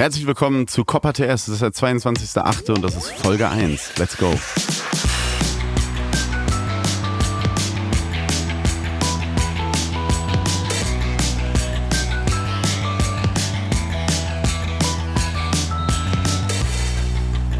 Herzlich willkommen zu Copper TS. Das ist der 22.8. und das ist Folge 1. Let's go.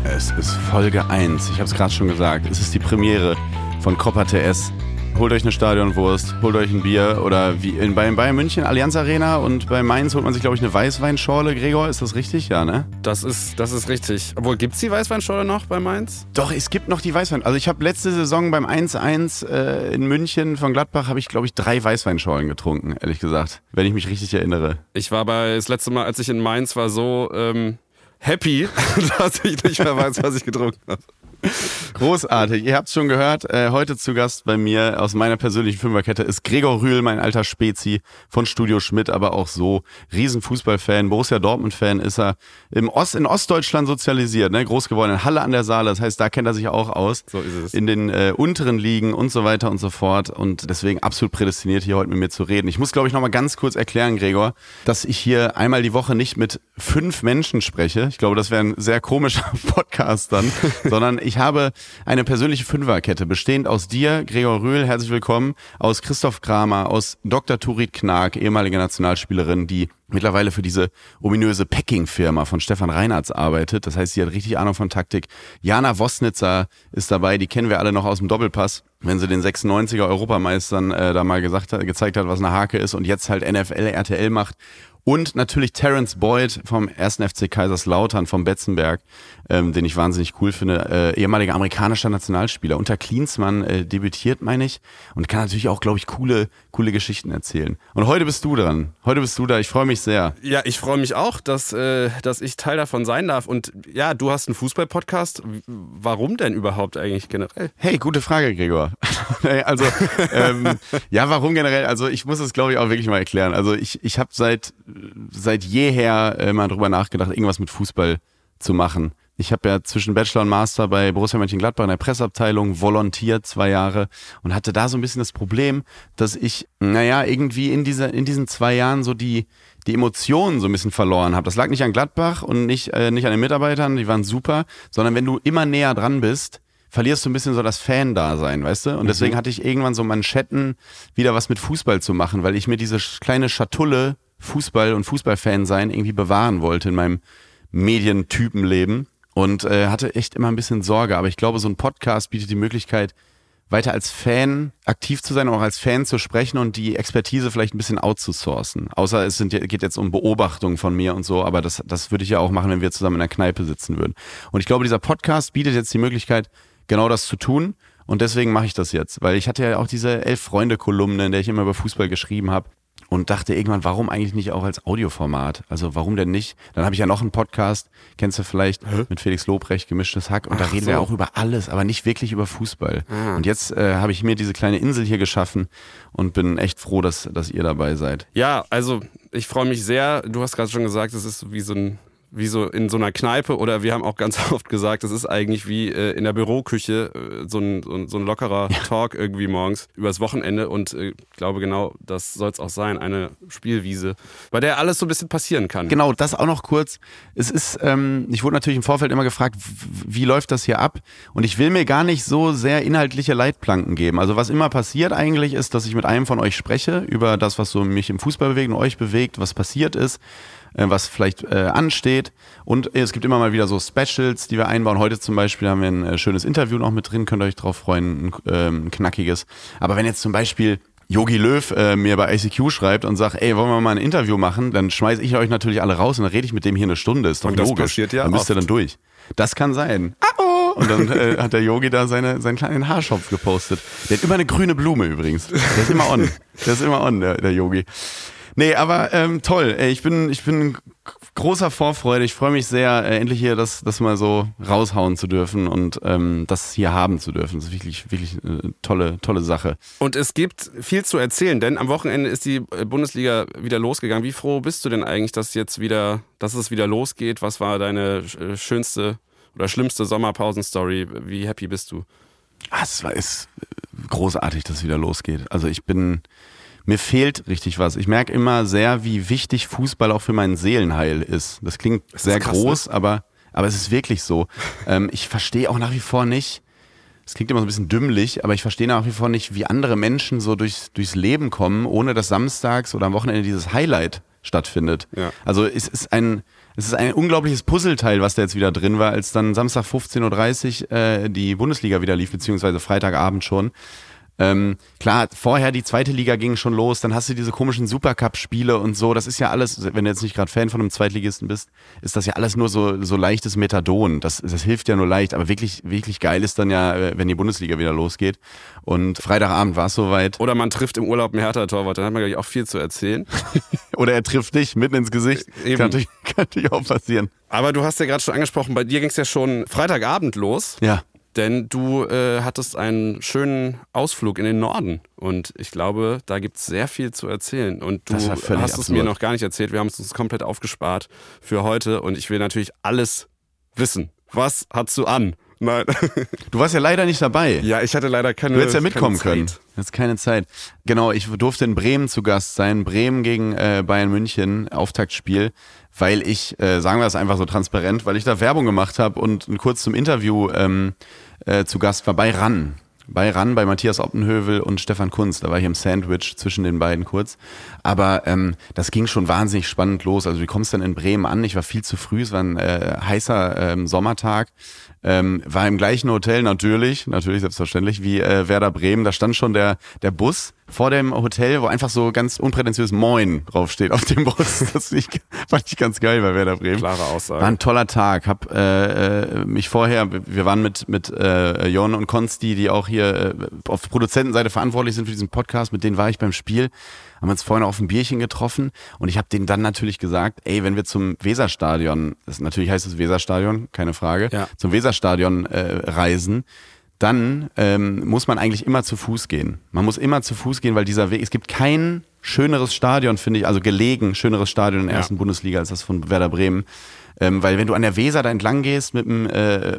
Es ist Folge 1. Ich habe es gerade schon gesagt. Es ist die Premiere von Copper TS. Holt euch eine Stadionwurst, holt euch ein Bier oder wie in, bei Bayern München Allianz Arena und bei Mainz holt man sich, glaube ich, eine Weißweinschorle. Gregor, ist das richtig? Ja, ne? Das ist, das ist richtig. Obwohl, gibt es die Weißweinschorle noch bei Mainz? Doch, es gibt noch die Weißwein. Also ich habe letzte Saison beim 1-1 äh, in München von Gladbach, habe ich, glaube ich, drei Weißweinschorlen getrunken, ehrlich gesagt. Wenn ich mich richtig erinnere. Ich war bei, das letzte Mal, als ich in Mainz war, so ähm, happy, dass ich nicht mehr weiß, was ich getrunken habe. Großartig. Ihr habt es schon gehört. Äh, heute zu Gast bei mir aus meiner persönlichen Fünferkette ist Gregor Rühl, mein alter Spezi von Studio Schmidt, aber auch so Riesenfußballfan. Borussia Dortmund-Fan ist er. Im Ost, in Ostdeutschland sozialisiert, ne? groß geworden in Halle an der Saale. Das heißt, da kennt er sich auch aus. So ist es. In den äh, unteren Ligen und so weiter und so fort. Und deswegen absolut prädestiniert, hier heute mit mir zu reden. Ich muss, glaube ich, nochmal ganz kurz erklären, Gregor, dass ich hier einmal die Woche nicht mit fünf Menschen spreche. Ich glaube, das wäre ein sehr komischer Podcast dann, sondern ich habe eine persönliche Fünferkette, bestehend aus dir, Gregor Rühl, herzlich willkommen, aus Christoph Kramer, aus Dr. Turit Knag, ehemalige Nationalspielerin, die mittlerweile für diese ominöse Packing-Firma von Stefan Reinhardt arbeitet. Das heißt, sie hat richtig Ahnung von Taktik. Jana Wosnitzer ist dabei, die kennen wir alle noch aus dem Doppelpass, wenn sie den 96er Europameistern äh, da mal gesagt hat, gezeigt hat, was eine Hake ist und jetzt halt NFL, RTL macht. Und natürlich Terence Boyd vom 1. FC Kaiserslautern, vom Betzenberg, ähm, den ich wahnsinnig cool finde. Äh, ehemaliger amerikanischer Nationalspieler. Unter Klinsmann äh, debütiert, meine ich. Und kann natürlich auch, glaube ich, coole, coole Geschichten erzählen. Und heute bist du dran. Heute bist du da. Ich freue mich sehr. Ja, ich freue mich auch, dass, äh, dass ich Teil davon sein darf. Und ja, du hast einen Fußball-Podcast. Warum denn überhaupt eigentlich generell? Hey, gute Frage, Gregor. also, ähm, ja, warum generell? Also, ich muss es, glaube ich, auch wirklich mal erklären. Also, ich, ich habe seit, seit jeher äh, mal drüber nachgedacht, irgendwas mit Fußball zu machen. Ich habe ja zwischen Bachelor und Master bei Borussia Mönchengladbach in der Presseabteilung volontiert zwei Jahre und hatte da so ein bisschen das Problem, dass ich, naja, irgendwie in, dieser, in diesen zwei Jahren so die, die Emotionen so ein bisschen verloren habe. Das lag nicht an Gladbach und nicht, äh, nicht an den Mitarbeitern, die waren super, sondern wenn du immer näher dran bist, verlierst du ein bisschen so das Fan-Dasein, weißt du? Und deswegen hatte ich irgendwann so Manschetten, wieder was mit Fußball zu machen, weil ich mir diese kleine Schatulle Fußball und Fußballfan sein irgendwie bewahren wollte in meinem Medientypenleben und äh, hatte echt immer ein bisschen Sorge. Aber ich glaube, so ein Podcast bietet die Möglichkeit, weiter als Fan aktiv zu sein, auch als Fan zu sprechen und die Expertise vielleicht ein bisschen outzusourcen. Außer es sind, geht jetzt um Beobachtungen von mir und so, aber das, das würde ich ja auch machen, wenn wir zusammen in der Kneipe sitzen würden. Und ich glaube, dieser Podcast bietet jetzt die Möglichkeit, genau das zu tun. Und deswegen mache ich das jetzt, weil ich hatte ja auch diese Elf-Freunde-Kolumne, in der ich immer über Fußball geschrieben habe und dachte irgendwann, warum eigentlich nicht auch als Audioformat? Also warum denn nicht? Dann habe ich ja noch einen Podcast, kennst du vielleicht, Hä? mit Felix Lobrecht, gemischtes Hack. Und Ach da reden so. wir auch über alles, aber nicht wirklich über Fußball. Ah. Und jetzt äh, habe ich mir diese kleine Insel hier geschaffen und bin echt froh, dass, dass ihr dabei seid. Ja, also ich freue mich sehr. Du hast gerade schon gesagt, es ist wie so ein wie so in so einer Kneipe oder wir haben auch ganz oft gesagt, es ist eigentlich wie äh, in der Büroküche äh, so, ein, so, ein, lockerer ja. Talk irgendwie morgens übers Wochenende und ich äh, glaube genau, das soll es auch sein, eine Spielwiese, bei der alles so ein bisschen passieren kann. Genau, das auch noch kurz. Es ist, ähm, ich wurde natürlich im Vorfeld immer gefragt, wie läuft das hier ab? Und ich will mir gar nicht so sehr inhaltliche Leitplanken geben. Also was immer passiert eigentlich ist, dass ich mit einem von euch spreche über das, was so mich im Fußball bewegt und euch bewegt, was passiert ist was vielleicht äh, ansteht. Und es gibt immer mal wieder so Specials, die wir einbauen. Heute zum Beispiel haben wir ein äh, schönes Interview noch mit drin, könnt ihr euch drauf freuen, ein, ähm, ein knackiges. Aber wenn jetzt zum Beispiel Yogi Löw äh, mir bei ICQ schreibt und sagt, ey, wollen wir mal ein Interview machen, dann schmeiße ich euch natürlich alle raus und dann rede ich mit dem hier eine Stunde. Ist doch und das logisch. Passiert ja dann müsst ihr dann durch. Das kann sein. Oh. Und dann äh, hat der Yogi da seine, seinen kleinen Haarschopf gepostet. Der hat immer eine grüne Blume übrigens. Der ist immer on. Der ist immer on, der, der Yogi. Nee, aber ähm, toll. Ich bin, ich bin großer Vorfreude. Ich freue mich sehr, äh, endlich hier das, das mal so raushauen zu dürfen und ähm, das hier haben zu dürfen. Das ist wirklich, wirklich eine tolle, tolle Sache. Und es gibt viel zu erzählen, denn am Wochenende ist die äh, Bundesliga wieder losgegangen. Wie froh bist du denn eigentlich, dass jetzt wieder, dass es wieder losgeht? Was war deine äh, schönste oder schlimmste Sommerpausenstory? Wie happy bist du? Ah, es war ist großartig, dass es wieder losgeht. Also ich bin mir fehlt richtig was. Ich merke immer sehr, wie wichtig Fußball auch für mein Seelenheil ist. Das klingt Das sehr krass, ne? groß, aber, aber es ist wirklich so. ähm, ich verstehe auch nach wie vor nicht, es klingt immer so ein bisschen dümmlich, aber ich verstehe nach wie vor nicht, wie andere Menschen so durchs, durchs Leben kommen, ohne dass samstags oder am Wochenende dieses Highlight stattfindet. Ja. Also es ist ein, es ist ein unglaubliches Puzzleteil, was da jetzt wieder drin war, als dann Samstag 15.30 Uhr äh, die Bundesliga wieder lief, beziehungsweise Freitagabend schon. Ähm, klar, vorher die zweite Liga ging schon los, dann hast du diese komischen Supercup-Spiele und so. Das ist ja alles, wenn du jetzt nicht gerade Fan von einem Zweitligisten bist, ist das ja alles nur so, so leichtes Methadon. Das, das hilft ja nur leicht, aber wirklich, wirklich geil ist dann ja, äh, wenn die Bundesliga wieder losgeht. Und Freitagabend war es soweit. Oder man trifft im Urlaub einen Hertha-Torwart, dann hat man, glaube ich, auch viel zu erzählen. Oder er trifft dich mitten ins Gesicht. Eben. Kann natürlich, kann natürlich auch passieren. Aber du hast ja gerade schon angesprochen, bei dir ging es ja schon Freitagabend los. Ja. Denn du äh, hattest einen schönen Ausflug in den Norden. Und ich glaube, da gibt es sehr viel zu erzählen. Und du Das hast es absurd. mir noch gar nicht erzählt. Wir haben es uns komplett aufgespart für heute. Und ich will natürlich alles wissen. Was hast du an? Nein. Du warst ja leider nicht dabei. ja, ich hatte leider keine. Du hättest ja mitkommen können. Zeit. Jetzt keine Zeit. Genau, ich durfte in Bremen zu Gast sein. Bremen gegen äh, Bayern München, Auftaktspiel, weil ich, äh, sagen wir es einfach so transparent, weil ich da Werbung gemacht habe und kurz zum Interview ähm, äh, zu Gast war bei RAN. Bei RAN, bei Matthias Optenhövel und Stefan Kunz. Da war ich im Sandwich zwischen den beiden kurz. Aber ähm, das ging schon wahnsinnig spannend los. Also du kommst dann in Bremen an. Ich war viel zu früh. Es war ein äh, heißer ähm, Sommertag. Ähm, war im gleichen Hotel natürlich, natürlich selbstverständlich, wie äh, Werder Bremen. Da stand schon der, der Bus vor dem Hotel, wo einfach so ganz unprätentiös Moin draufsteht auf dem Bus. Das ich, fand ich ganz geil bei Werder Bremen. Klare Aussage. War ein toller Tag. Hab äh, äh, mich vorher, wir waren mit mit äh, Jon und Konsti, die auch hier äh, auf Produzentenseite verantwortlich sind für diesen Podcast. Mit denen war ich beim Spiel. Haben uns vorhin auf ein Bierchen getroffen und ich habe denen dann natürlich gesagt, ey, wenn wir zum Weserstadion, das natürlich heißt es Weserstadion, keine Frage, Ja. zum Weserstadion äh, reisen, dann ähm, muss man eigentlich immer zu Fuß gehen. Man muss immer zu Fuß gehen, weil dieser Weg, es gibt kein schöneres Stadion, finde ich, also gelegen schöneres Stadion in der Ja. ersten Bundesliga als das von Werder Bremen. Ähm, weil wenn du an der Weser da entlang gehst mit einem äh,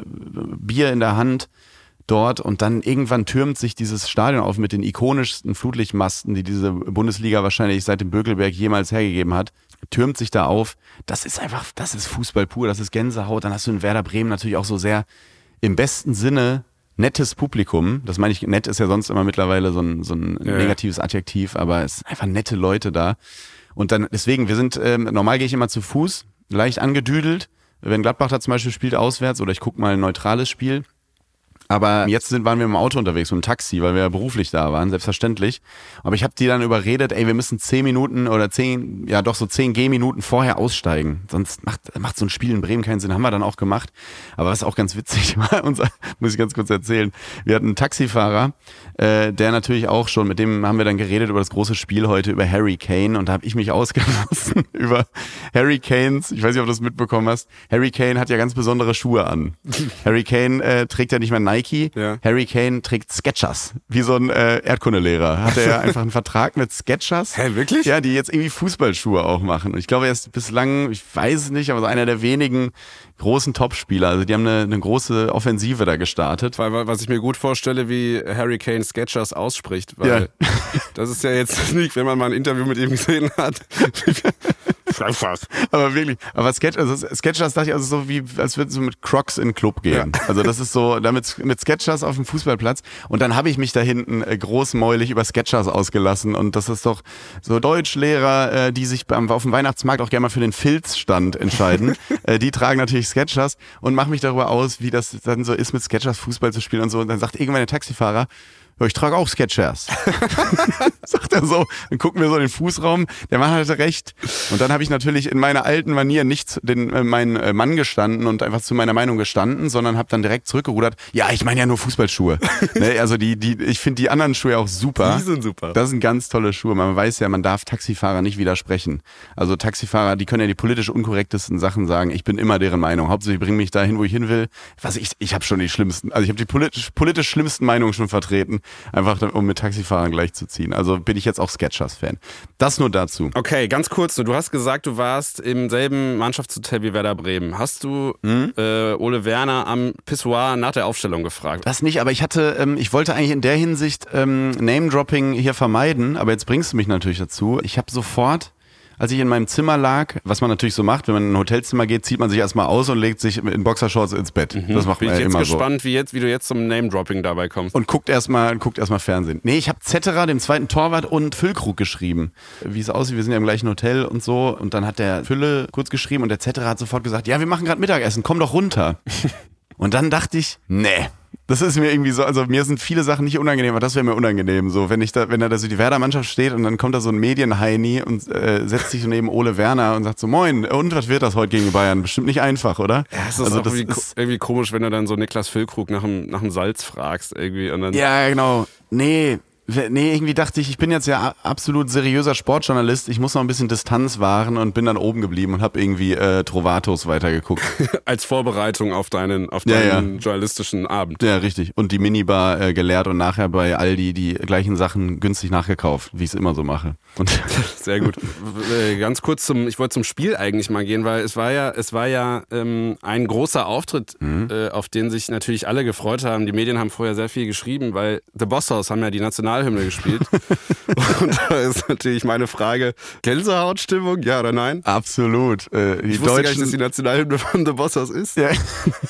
Bier in der Hand dort und dann irgendwann türmt sich dieses Stadion auf mit den ikonischsten Flutlichtmasten, die diese Bundesliga wahrscheinlich seit dem Bökelberg jemals hergegeben hat, türmt sich da auf. Das ist einfach, das ist Fußball pur, das ist Gänsehaut. Dann hast du in Werder Bremen natürlich auch so sehr im besten Sinne nettes Publikum. Das meine ich, nett ist ja sonst immer mittlerweile so ein, so ein Ja, negatives Adjektiv, aber es sind einfach nette Leute da. Und dann, deswegen, wir sind, ähm, normal gehe ich immer zu Fuß, leicht angedüdelt. Wenn Gladbach da zum Beispiel spielt auswärts oder ich gucke mal ein neutrales Spiel. Aber jetzt sind, waren wir im Auto unterwegs, mit dem Taxi, weil wir ja beruflich da waren, selbstverständlich. Aber ich habe die dann überredet, ey, wir müssen zehn Minuten oder zehn, ja doch so zehn Gehminuten vorher aussteigen. Sonst macht, macht so ein Spiel in Bremen keinen Sinn. Haben wir dann auch gemacht. Aber was auch ganz witzig war, unser, muss ich ganz kurz erzählen. Wir hatten einen Taxifahrer, äh, der natürlich auch schon, mit dem haben wir dann geredet über das große Spiel heute, über Harry Kane. Und da habe ich mich ausgelassen über Harry Kanes, ich weiß nicht, ob du das mitbekommen hast. Harry Kane hat ja ganz besondere Schuhe an. Harry Kane äh, trägt ja nicht mehr Nike. Ja. Harry Kane trägt Skechers, wie so ein äh, Erdkundelehrer. Hat er einfach einen Vertrag mit Skechers. Hä, wirklich? Ja, die jetzt irgendwie Fußballschuhe auch machen. Und ich glaube, er ist bislang, ich weiß es nicht, aber so einer der wenigen großen Topspieler. Also die haben eine, eine große Offensive da gestartet. Weil, was ich mir gut vorstelle, wie Harry Kane Sketchers ausspricht. Weil Ja. das ist ja jetzt nicht, wenn man mal ein Interview mit ihm gesehen hat. Aber wirklich, aber Sketch, also Sketchers dachte ich also so wie, als würden sie mit Crocs in den Club gehen. Also das ist so, damit mit Sketchers auf dem Fußballplatz. Und dann habe ich mich da hinten äh, großmäulig über Sketchers ausgelassen. Und das ist doch so Deutschlehrer, äh, die sich auf dem Weihnachtsmarkt auch gerne mal für den Filzstand entscheiden. äh, die tragen natürlich Sketchers und machen mich darüber aus, wie das dann so ist, mit Sketchers Fußball zu spielen und so. Und dann sagt irgendwann der Taxifahrer, ja, ich trage auch Sketchers. sagt er so. Dann gucken wir so in den Fußraum. Der Mann hatte recht. Und dann habe ich natürlich in meiner alten Manier nicht den, äh, meinen äh, Mann gestanden und einfach zu meiner Meinung gestanden, sondern habe dann direkt zurückgerudert. Ja, ich meine ja nur Fußballschuhe. ne, also die, die, ich finde die anderen Schuhe auch super. Die sind super. Das sind ganz tolle Schuhe. Man weiß ja, man darf Taxifahrer nicht widersprechen. Also Taxifahrer, die können ja die politisch unkorrektesten Sachen sagen. Ich bin immer deren Meinung. Hauptsache, ich bringe mich dahin, wo ich hin will. Was ich, ich habe schon die schlimmsten, also ich habe die politisch, politisch schlimmsten Meinungen schon vertreten. Einfach um mit Taxifahrern gleichzuziehen. Also bin ich jetzt auch Sketchers-Fan. Das nur dazu. Okay, ganz kurz. Du hast gesagt, du warst im selben Mannschaftshotel wie Werder Bremen. Hast du hm? äh, Ole Werner am Pissoir nach der Aufstellung gefragt? Das nicht, aber ich hatte, ähm, ich wollte eigentlich in der Hinsicht ähm, Name-Dropping hier vermeiden, aber jetzt bringst du mich natürlich dazu. Ich habe sofort als ich in meinem Zimmer lag, was man natürlich so macht, wenn man in ein Hotelzimmer geht, zieht man sich erstmal aus und legt sich in Boxershorts ins Bett. Mhm. Das macht Bin man ich ja immer jetzt gespannt, wie, jetzt, wie du jetzt zum Name-Dropping dabei kommst. Und guckt erstmal guckt erstmal Fernsehen. Nee, ich habe Zetterer, dem zweiten Torwart und Füllkrug geschrieben. Wie es aussieht, wir sind ja im gleichen Hotel und so. Und dann hat der Fülle kurz geschrieben und der Zetterer hat sofort gesagt, ja, wir machen gerade Mittagessen, komm doch runter. und dann dachte ich, nee, das ist mir irgendwie so, also mir sind viele Sachen nicht unangenehm, aber das wäre mir unangenehm. So, wenn ich da, wenn da so die Werder-Mannschaft steht und dann kommt da so ein Medienheini und äh, setzt sich so neben Ole Werner und sagt so, moin, und was wird das heute gegen Bayern? Bestimmt nicht einfach, oder? Ja, es ist also, das irgendwie, ist irgendwie komisch, wenn du dann so Niklas Füllkrug nach dem, nach dem Salz fragst irgendwie und dann. Ja, genau. Nee, Nee, irgendwie dachte ich, ich bin jetzt ja absolut seriöser Sportjournalist. Ich muss noch ein bisschen Distanz wahren und bin dann oben geblieben und habe irgendwie äh, Trovatos weitergeguckt. Als Vorbereitung auf deinen, auf deinen ja, ja. journalistischen Abend. Ja, richtig. Und die Minibar äh, geleert und nachher bei Aldi die gleichen Sachen günstig nachgekauft, wie ich es immer so mache. Und Sehr gut. Äh, ganz kurz zum, ich wollte zum Spiel eigentlich mal gehen, weil es war ja, es war ja ähm, ein großer Auftritt, mhm. äh, auf den sich natürlich alle gefreut haben. Die Medien haben vorher sehr viel geschrieben, weil The Boss House haben ja die National Nationalhymne gespielt. und da ist natürlich meine Frage: Gänsehautstimmung, ja oder nein? Absolut. Äh, die ich wusste Deutschen, gar nicht, dass die Nationalhymne von The Boss House ist. Ja.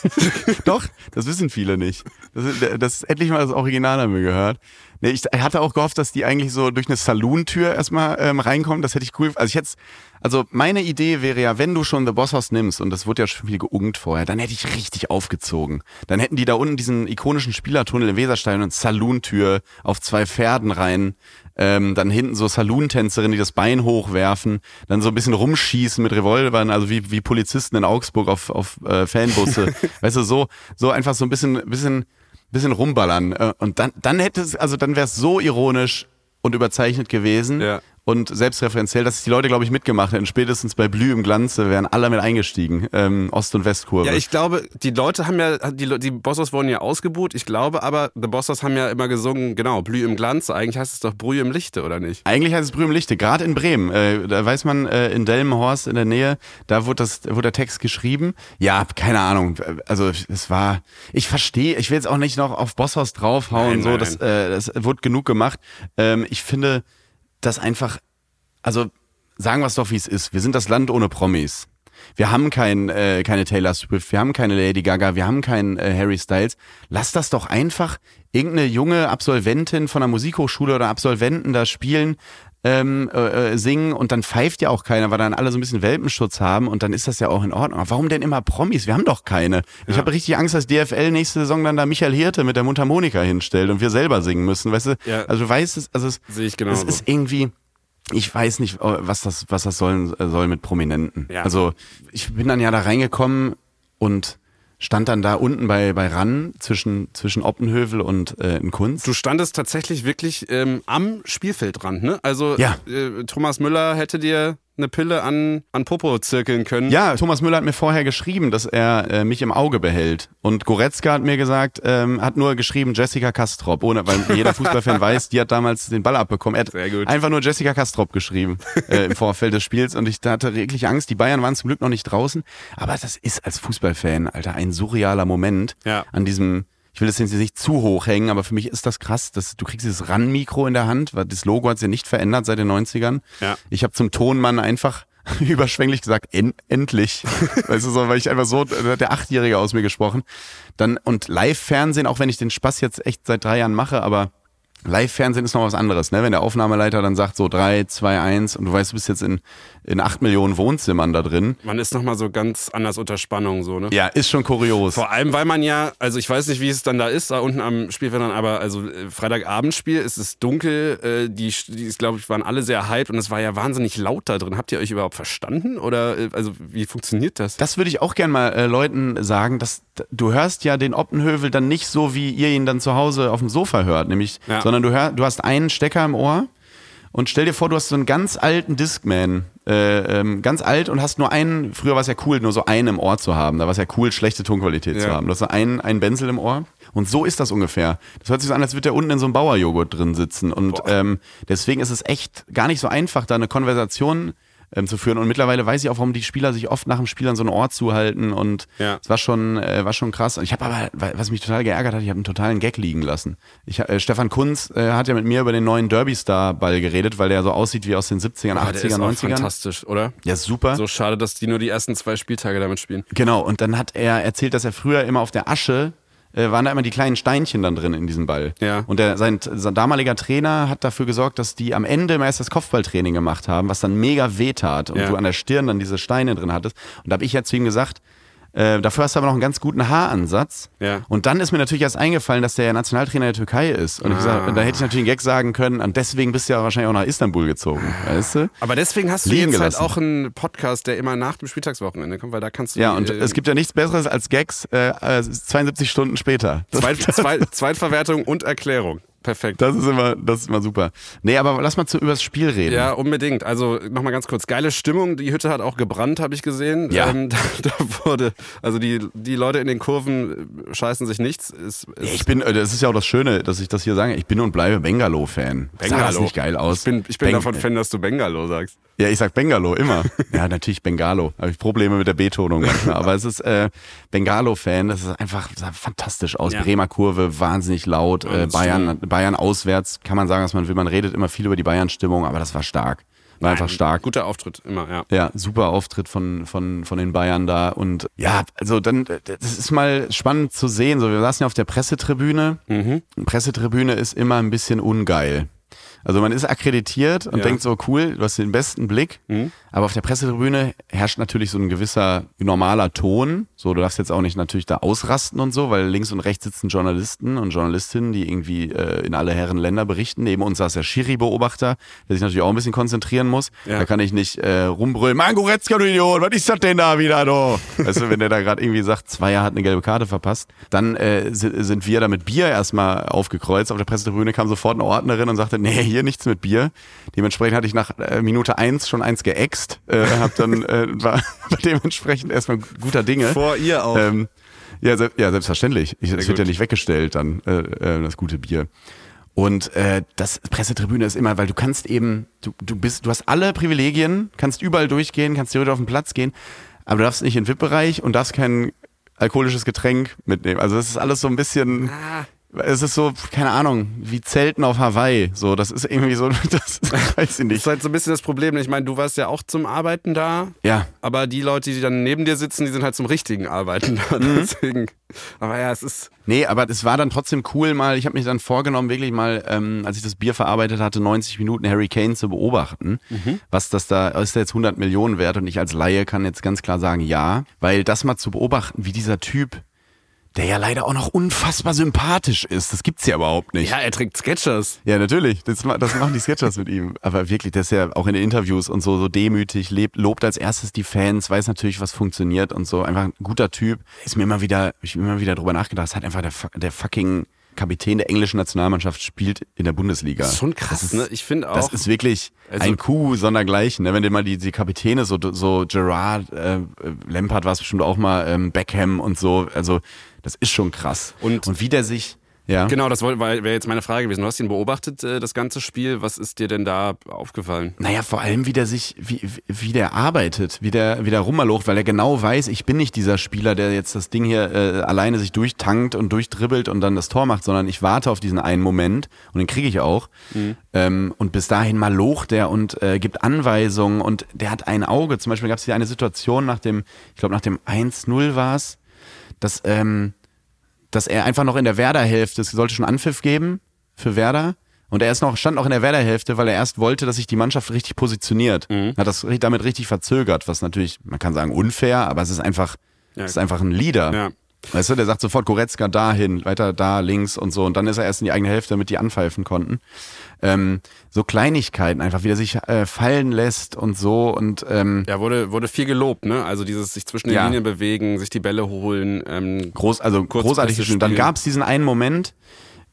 Doch, das wissen viele nicht. Das, das ist endlich mal das Original haben wir gehört. Nee, ich hatte auch gehofft, dass die eigentlich so durch eine Saloon-Tür erstmal ähm, reinkommen. Das hätte ich cool. Also ich jetzt, also meine Idee wäre ja, wenn du schon The Boss House nimmst, und das wurde ja schon viel geungt vorher, dann hätte ich richtig aufgezogen. Dann hätten die da unten diesen ikonischen Spielertunnel im Weserstein und Saloon-Tür auf zwei Pferden rein. Ähm, dann hinten so Saloon-Tänzerinnen, die das Bein hochwerfen, dann so ein bisschen rumschießen mit Revolvern, also wie, wie Polizisten in Augsburg auf, auf äh, Fanbusse. weißt du, so, so einfach so ein bisschen, bisschen bisschen rumballern. Äh, und dann, dann hätte es, also dann wäre es so ironisch und überzeichnet gewesen. Ja und selbstreferenziell, dass die Leute, glaube ich, mitgemacht hätten. Spätestens bei Blü im Glanze wären alle mit eingestiegen. Ähm, Ost- und Westkurve. Ja, ich glaube, die Leute haben ja, die, die Bossos wurden ja ausgebucht. Ich glaube aber, The Bossos haben ja immer gesungen, genau, Blü im Glanze. Eigentlich heißt es doch Brühe im Lichte, oder nicht? Eigentlich heißt es Brühe im Lichte, gerade in Bremen. Äh, da weiß man, äh, in Delmenhorst in der Nähe, da wurde, das, wurde der Text geschrieben. Ja, keine Ahnung. Also, es war, ich verstehe, ich will jetzt auch nicht noch auf Bosshaus draufhauen. Nein, so, nein. Das, äh, das wurde genug gemacht. Ähm, ich finde, das einfach, also sagen wir es doch, wie es ist. Wir sind das Land ohne Promis. Wir haben kein, äh, keine Taylor Swift, wir haben keine Lady Gaga, wir haben keinen äh, Harry Styles. Lass das doch einfach irgendeine junge Absolventin von einer Musikhochschule oder Absolventen da spielen, ähm, äh, äh, singen und dann pfeift ja auch keiner, weil dann alle so ein bisschen Welpenschutz haben und dann ist das ja auch in Ordnung. Aber warum denn immer Promis? Wir haben doch keine. Ich habe richtig Angst, dass DFL nächste Saison dann da Michael Hirte mit der Mundharmonika hinstellt und wir selber singen müssen, weißt du? Ja. Also du weißt es, also es, ich genau es ist irgendwie ich weiß nicht, oh, was das, was das sollen, äh, soll mit Prominenten. Ja. Also ich bin dann ja da reingekommen und stand dann da unten bei, bei RAN zwischen, zwischen Oppenhövel und äh, in Kunst. Du standest tatsächlich wirklich ähm, am Spielfeldrand, ne? Also ja. äh, Thomas Müller hätte dir eine Pille an, an Popo zirkeln können. Ja, Thomas Müller hat mir vorher geschrieben, dass er äh, mich im Auge behält. Und Goretzka hat mir gesagt, ähm, hat nur geschrieben Jessica Kastrop, ohne, weil jeder Fußballfan weiß, die hat damals den Ball abbekommen. Er hat einfach nur Jessica Kastrop geschrieben äh, im Vorfeld des Spiels und ich hatte wirklich Angst. Die Bayern waren zum Glück noch nicht draußen, aber das ist als Fußballfan, Alter, ein surrealer Moment ja. an diesem ich will das jetzt nicht zu hoch hängen, aber für mich ist das krass, dass du kriegst dieses RAN-Mikro in der Hand, weil das Logo hat sich ja nicht verändert seit den 90ern. Ja. Ich habe zum Tonmann einfach überschwänglich gesagt, en endlich. weißt du, so, weil ich einfach so, der Achtjährige aus mir gesprochen. Dann, und Live-Fernsehen, auch wenn ich den Spaß jetzt echt seit drei Jahren mache, aber Live-Fernsehen ist noch was anderes, ne? Wenn der Aufnahmeleiter dann sagt so drei, zwei, eins und du weißt, du bist jetzt in, in acht Millionen Wohnzimmern da drin. Man ist nochmal so ganz anders unter Spannung, so, ne? Ja, ist schon kurios. Vor allem, weil man ja, also ich weiß nicht, wie es dann da ist, da unten am Spielfeld, aber also äh, Freitagabendspiel, es ist dunkel, äh, die, die glaube ich, waren alle sehr hyped und es war ja wahnsinnig laut da drin. Habt ihr euch überhaupt verstanden? Oder äh, also wie funktioniert das? Das würde ich auch gerne mal äh, Leuten sagen, dass du hörst ja den Oppenhövel dann nicht so, wie ihr ihn dann zu Hause auf dem Sofa hört, nämlich, ja. sondern du, hör, du hast einen Stecker im Ohr und stell dir vor, du hast so einen ganz alten Discman, äh, ähm, ganz alt und hast nur einen, früher war es ja cool, nur so einen im Ohr zu haben. Da war es ja cool, schlechte Tonqualität ja. zu haben. Du hast so einen, einen Benzel im Ohr Und so ist das ungefähr. Das hört sich so an, als würde der unten in so einem Bauerjoghurt drin sitzen. Und ähm, deswegen ist es echt gar nicht so einfach, da eine Konversation ähm, zu führen. Und mittlerweile weiß ich auch, warum die Spieler sich oft nach dem Spiel an so einen Ort zuhalten. Und es Ja. war schon, äh, war schon krass. Und ich habe aber, was mich total geärgert hat, ich habe einen totalen Gag liegen lassen. Ich, äh, Stefan Kunz äh, hat ja mit mir über den neuen Derby-Star-Ball geredet, weil der so aussieht wie aus den 70ern, Ah, der 80ern, ist auch 90ern. fantastisch, oder? Ja, super. So schade, dass die nur die ersten zwei Spieltage damit spielen. Genau, und dann hat er erzählt, dass er früher immer auf der Asche äh, waren da immer die kleinen Steinchen dann drin in diesem Ball. Ja. Und der, sein, sein damaliger Trainer hat dafür gesorgt, dass die am Ende immer erst das Kopfballtraining gemacht haben, was dann mega wehtat und Ja. du an der Stirn dann diese Steine drin hattest. Und da habe ich jetzt zu ihm gesagt, äh, dafür hast du aber noch einen ganz guten Haaransatz. Ja. Und dann ist mir natürlich erst eingefallen, dass der Nationaltrainer der Türkei ist. Und ich gesagt, Ah. da hätte ich natürlich einen Gag sagen können, und deswegen bist du ja wahrscheinlich auch nach Istanbul gezogen. Weißt du? Aber deswegen hast du Liegen jetzt gelassen. halt auch einen Podcast, der immer nach dem Spieltagswochenende kommt, weil da kannst du. Ja, und äh, es gibt ja nichts Besseres als Gags äh, äh, 72 Stunden später. Zweit, Zweit, Zweitverwertung und Erklärung. Perfekt. Das ist immer, das ist immer super. Nee, aber lass mal zu übers Spiel reden. Ja, unbedingt. Also nochmal ganz kurz. Geile Stimmung. Die Hütte hat auch gebrannt, habe ich gesehen. Ja. Ähm, da, da wurde, also die, die Leute in den Kurven scheißen sich nichts. Ist, ist, Ich bin, äh, das ist ja auch das Schöne, dass ich das hier sage. Ich bin und bleibe Bengalo-Fan. Sah das nicht geil aus? Ich bin, ich bin Beng- davon Fan, dass du Bengalo sagst. Ja, ich sag Bengalo immer. ja, natürlich Bengalo. Habe ich Probleme mit der Betonung manchmal. Aber es ist äh, Bengalo-Fan. Das ist einfach sah fantastisch aus. Ja. Bremer Kurve, wahnsinnig laut. Äh, Bayern, Bayern auswärts. Kann man sagen, was man will. Man redet immer viel über die Bayern-Stimmung, aber das war stark. War einfach stark. Guter Auftritt, immer, ja. Ja, super Auftritt von, von, von den Bayern da. Und ja, also dann, das ist mal spannend zu sehen. So, wir saßen ja auf der Pressetribüne. Mhm. Pressetribüne ist immer ein bisschen ungeil. Also man ist akkreditiert und Ja. denkt so, cool, du hast den besten Blick. Mhm. Aber auf der Pressetribüne herrscht natürlich so ein gewisser normaler Ton. So, du darfst jetzt auch nicht natürlich da ausrasten und so, weil links und rechts sitzen Journalisten und Journalistinnen, die irgendwie äh, in alle Herren Länder berichten. Neben uns saß der Schiri-Beobachter, der sich natürlich auch ein bisschen konzentrieren muss. Ja. Da kann ich nicht äh, rumbrüllen, Mann, Goretzka, du Idiot, was ist das denn da wieder, du? Weißt du, wenn der da gerade irgendwie sagt, Zweier hat eine gelbe Karte verpasst, dann äh, si- sind wir da mit Bier erstmal aufgekreuzt. Auf der Pressetribüne kam sofort eine Ordnerin und sagte, nee, hier nichts mit Bier. Dementsprechend hatte ich nach äh, Minute eins schon eins geäxt, äh, hab dann, äh, war dementsprechend erstmal guter Dinge. Vor ihr auch. Ähm, ja, se ja, selbstverständlich. Ich, es wird ja nicht weggestellt dann, äh, äh, das gute Bier. Und äh, das Pressetribüne ist immer, weil du kannst eben, du, du bist, du hast alle Privilegien, kannst überall durchgehen, kannst theoretisch auf den Platz gehen, aber du darfst nicht in den VIP-Bereich und darfst kein alkoholisches Getränk mitnehmen. Also das ist alles so ein bisschen, Ah. Es ist so, keine Ahnung, wie Zelten auf Hawaii. So, das ist irgendwie so, das weiß ich Das nicht. ist halt so ein bisschen das Problem. Ich meine, du warst ja auch zum Arbeiten da, Ja, aber die Leute, die dann neben dir sitzen, die sind halt zum richtigen Arbeiten da. Mhm. Deswegen. Aber ja, es ist. Nee, aber es war dann trotzdem cool mal, ich habe mich dann vorgenommen, wirklich mal, ähm, als ich das Bier verarbeitet hatte, 90 Minuten Harry Kane zu beobachten. Was das da, ist der jetzt 100 Millionen wert? Und ich als Laie kann jetzt ganz klar sagen, ja. Weil das mal zu beobachten, wie dieser Typ, der ja leider auch noch unfassbar sympathisch ist, das gibt's ja überhaupt nicht. Ja, er trägt Sketchers. Ja, natürlich. Das, das machen die Sketchers mit ihm. Aber wirklich, der ist ja auch in den Interviews und so, so demütig, lebt, lobt als erstes die Fans, weiß natürlich, was funktioniert und so. Einfach ein guter Typ. Ist mir immer wieder, ich immer wieder drüber nachgedacht. Es hat einfach der, der fucking Kapitän der englischen Nationalmannschaft spielt in der Bundesliga. Das ist schon krass, Das ist, ne? Ich finde auch. Das ist wirklich Also- ein Coup sondergleichen. Ne? Wenn dir mal die, die Kapitäne, so, so Gerard, äh, Lampard war es bestimmt auch mal, ähm, Beckham und so. Also, das ist schon krass. Und- und wie der sich, ja. Genau, das wäre jetzt meine Frage gewesen. Du hast ihn beobachtet, äh, das ganze Spiel. Was ist dir denn da aufgefallen? Naja, vor allem, wie der sich, wie, wie der arbeitet, wie der, wie der rummerlocht, weil er genau weiß, ich bin nicht dieser Spieler, der jetzt das Ding hier äh, alleine sich durchtankt und durchdribbelt und dann das Tor macht, sondern ich warte auf diesen einen Moment und den kriege ich auch. Ähm, und bis dahin mal locht der und äh, gibt Anweisungen und der hat ein Auge. Zum Beispiel gab es hier eine Situation nach dem, ich glaube nach dem 1-0 war es, dass, ähm, dass er einfach noch in der Werder-Hälfte, es sollte schon Anpfiff geben für Werder. Und er ist noch, stand noch in der Werder-Hälfte, weil er erst wollte, dass sich die Mannschaft richtig positioniert. Hat das damit richtig verzögert, was natürlich, man kann sagen, unfair, aber es ist einfach, Ja. es ist einfach ein Leader. Ja. Weißt du, der sagt sofort Goretzka dahin, weiter da, links und so. Und dann ist er erst in die eigene Hälfte, damit die anpfeifen konnten. Ähm, so Kleinigkeiten einfach, wie er sich äh, fallen lässt und so. Und ähm, Ja, wurde, wurde viel gelobt, ne? Also dieses sich zwischen den Ja. Linien bewegen, sich die Bälle holen. Ähm, groß, also Kurzpässe großartig geschrieben. Dann gab es diesen einen Moment,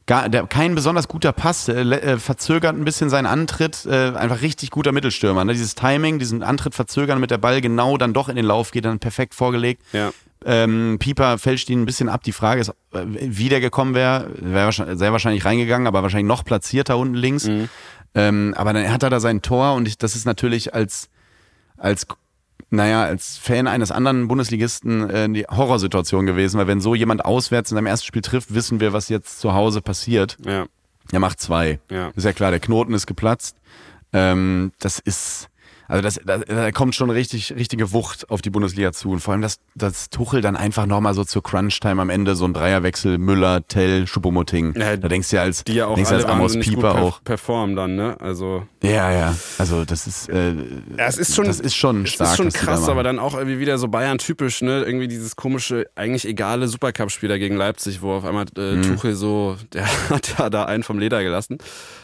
gar, der, kein besonders guter Pass, äh, äh, verzögert ein bisschen seinen Antritt, äh, einfach richtig guter Mittelstürmer. Ne? Dieses Timing, diesen Antritt verzögern, damit der Ball genau dann doch in den Lauf geht, dann perfekt vorgelegt. ja. Ähm, Pieper fälscht ihn ein bisschen ab. Die Frage ist, äh, wie der gekommen wäre. Wäre sehr wahrscheinlich reingegangen, aber wahrscheinlich noch platzierter unten links. Mhm. Ähm, aber dann hat er da sein Tor und ich, das ist natürlich als, als, naja, als Fan eines anderen Bundesligisten äh, die Horrorsituation gewesen, weil wenn so jemand auswärts in seinem ersten Spiel trifft, wissen wir, was jetzt zu Hause passiert. Ja, Er macht zwei. ja. Ist ja klar, der Knoten ist geplatzt. Ähm, das ist, also das, da, da kommt schon richtig, richtige Wucht auf die Bundesliga zu. Und vor allem, dass, dass Tuchel dann einfach nochmal so zur Crunch-Time am Ende so ein Dreierwechsel, Müller, Tell, Schuppomoting. Ja, da denkst du ja als, Die ja auch denkst alle als Amos Pieper per auch. performen dann, ne? Also Ja, ja. Also das ist, äh, Ja, es ist schon, das ist schon es stark. ist schon da krass, machen. aber dann auch irgendwie wieder so Bayern-typisch, ne? Irgendwie dieses komische, eigentlich egale Supercup-Spieler gegen Leipzig, wo auf einmal äh, Mhm. Tuchel so, der hat ja da einen vom Leder gelassen.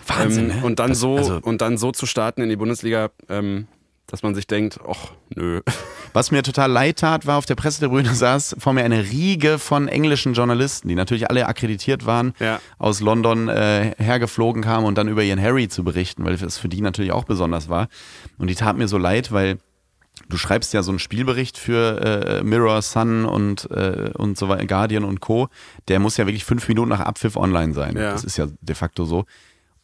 Wahnsinn, ähm, ne? Und dann Das- so also- und dann so zu starten in die Bundesliga, ähm, dass man sich denkt, ach nö. Was mir total leid tat, war auf der Pressetribüne saß vor mir eine Riege von englischen Journalisten, die natürlich alle akkreditiert waren, Ja. aus London äh, hergeflogen kamen und dann über ihren Harry zu berichten, weil das für die natürlich auch besonders war. Und die tat mir so leid, weil du schreibst ja so einen Spielbericht für äh, Mirror, Sun und, äh, und so weiter, Guardian und Co. Der muss ja wirklich fünf Minuten nach Abpfiff online sein. Ja. Das ist ja de facto so.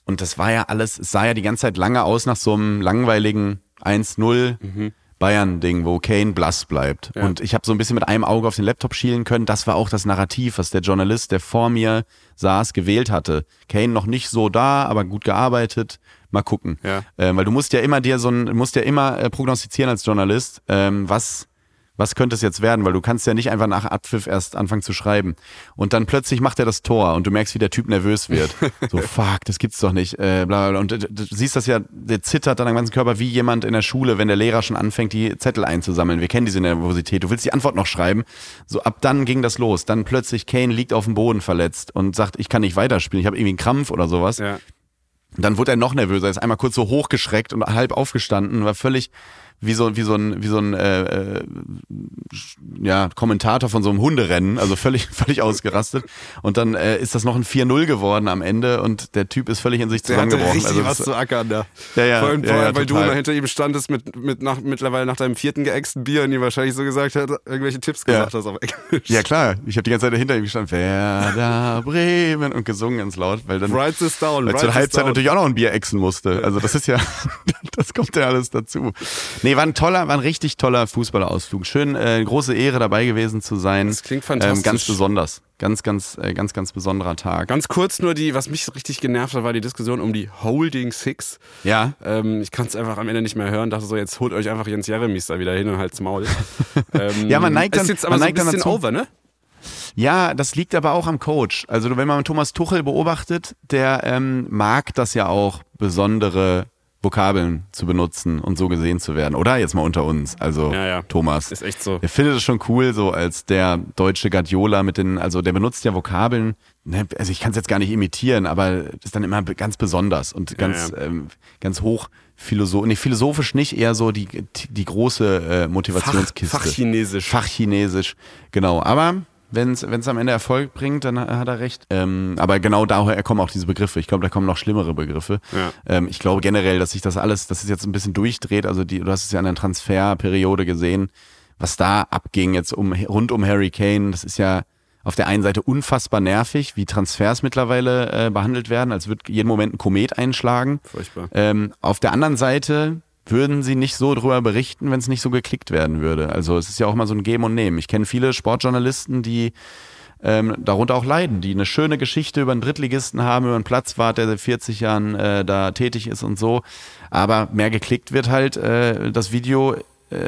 Und das war ja alles, es sah ja die ganze Zeit lange aus nach so einem langweiligen 1-0 Bayern-Ding, wo Kane blass bleibt. Ja. Und ich habe so ein bisschen mit einem Auge auf den Laptop schielen können. Das war auch das Narrativ, was der Journalist, der vor mir saß, gewählt hatte. Kane noch nicht so da, aber gut gearbeitet. Mal gucken. Ja. Ähm, weil du musst ja immer dir so ein, musst ja immer äh, prognostizieren als Journalist, ähm, was, was könnte es jetzt werden, weil du kannst ja nicht einfach nach Abpfiff erst anfangen zu schreiben. Und dann plötzlich macht er das Tor und du merkst, wie der Typ nervös wird. so, fuck, das gibt's doch nicht. Äh, bla, bla, bla. Und äh, du siehst das ja, der zittert dann am ganzen Körper wie jemand in der Schule, wenn der Lehrer schon anfängt, die Zettel einzusammeln. Wir kennen diese Nervosität. Du willst die Antwort noch schreiben. So, ab dann ging das los. Dann plötzlich Kane liegt auf dem Boden verletzt und sagt, ich kann nicht weiterspielen, ich habe irgendwie einen Krampf oder sowas. Ja. Dann wurde er noch nervöser, ist einmal kurz so hochgeschreckt und halb aufgestanden, war völlig wie so, wie so ein, wie so ein äh, äh, ja, Kommentator von so einem Hunderennen, also völlig, völlig ausgerastet. Und dann äh, ist das noch ein 4-0 geworden am Ende und der Typ ist völlig in sich Der hatte zusammengebrochen. richtig Also was zu ackern da. Ja, ja, Vor allem, ja, ja, weil du total. immer hinter ihm standest mit, mit nach, mittlerweile nach deinem vierten geäxten Bier und ihm wahrscheinlich so gesagt hat, irgendwelche Tipps Ja. gesagt hast auf Englisch. ja klar, ich habe die ganze Zeit dahinter ihm gestanden, Werder Bremen und gesungen ganz laut, weil dann Writes this down. Weil writes zur Halbzeit down. natürlich auch noch ein Bier exen musste. Also das ist ja, das kommt ja alles dazu. Nee, war ein toller, war ein richtig toller Fußballausflug. Schön, äh, große Ehre dabei gewesen zu sein. Das klingt fantastisch. Ähm, ganz besonders. Ganz, ganz, äh, ganz, ganz besonderer Tag. Ganz kurz nur die, was mich richtig genervt hat, war die Diskussion um die Holding Six. Ja. Ähm, ich kann es einfach am Ende nicht mehr hören. Dachte so, jetzt holt euch einfach Jens Jeremies da wieder hin und halt's Maul. ähm, Ja, man neigt dann- Ist jetzt aber man so ein bisschen over, ne? Ja, das liegt aber auch am Coach. Also wenn man Thomas Tuchel beobachtet, der ähm, mag das ja auch, besondere Vokabeln zu benutzen und so gesehen zu werden. Oder jetzt mal unter uns. Also Ja, ja. Thomas. Ist echt so. Er findet es schon cool, so als der deutsche Guardiola mit den, also der benutzt ja Vokabeln, ne, also ich kann es jetzt gar nicht imitieren, aber das ist dann immer ganz besonders und ganz, Ja, Ähm, ganz hoch philosophisch, nee, philosophisch nicht, eher so die, die große äh, Motivationskiste. Fach- Fachchinesisch. Fachchinesisch, genau. Aber wenn es am Ende Erfolg bringt, dann hat er recht. Ähm, aber genau daher kommen auch diese Begriffe. Ich glaube, da kommen noch schlimmere Begriffe. Ja. Ähm, ich glaube generell, dass sich das alles, dass es jetzt ein bisschen durchdreht. Also die, du hast es ja in der Transferperiode gesehen, was da abging jetzt um rund um Harry Kane. Das ist ja auf der einen Seite unfassbar nervig, wie Transfers mittlerweile äh, behandelt werden, als würde jeden Moment ein Komet einschlagen. Furchtbar. Ähm, auf der anderen Seite würden sie nicht so drüber berichten, wenn es nicht so geklickt werden würde. Also es ist ja auch mal so ein Geben und Nehmen. Ich kenne viele Sportjournalisten, die ähm, darunter auch leiden, die eine schöne Geschichte über einen Drittligisten haben, über einen Platzwart, der seit 40 Jahren äh, da tätig ist und so. Aber mehr geklickt wird halt äh, das Video,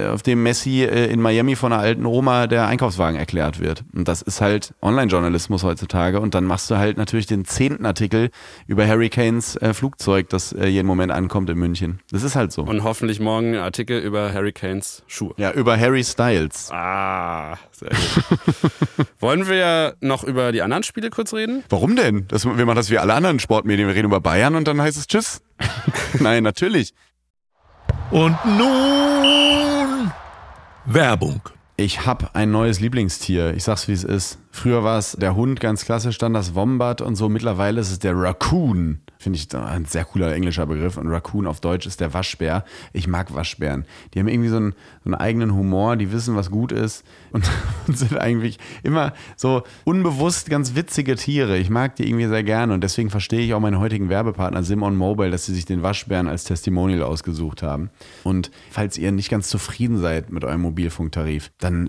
auf dem Messi äh, in Miami von einer alten Oma der Einkaufswagen erklärt wird. Und das ist halt Online-Journalismus heutzutage. Und dann machst du halt natürlich den zehnten Artikel über Harry Kanes äh, Flugzeug, das äh, jeden Moment ankommt in München. Das ist halt so. Und hoffentlich morgen ein Artikel über Harry Kanes Schuhe. ja, über Harry Styles. Ah, sehr gut. Wollen wir noch über die anderen Spiele kurz reden? Warum denn? Das, wir machen das wie alle anderen Sportmedien. Wir reden über Bayern und dann heißt es Tschüss. Nein, natürlich. Und nun Werbung. Ich habe ein neues Lieblingstier. Ich sag's wie es ist. Früher war es der Hund, ganz klassisch, dann das Wombat und so. Mittlerweile ist es der Raccoon. Finde ich ein sehr cooler englischer Begriff. Und Raccoon auf Deutsch ist der Waschbär. Ich mag Waschbären. Die haben irgendwie so einen, so einen eigenen Humor, die wissen, was gut ist und, und sind eigentlich immer so unbewusst ganz witzige Tiere. Ich mag die irgendwie sehr gerne und deswegen verstehe ich auch meinen heutigen Werbepartner Simon Mobile, dass sie sich den Waschbären als Testimonial ausgesucht haben. Und falls ihr nicht ganz zufrieden seid mit eurem Mobilfunktarif, dann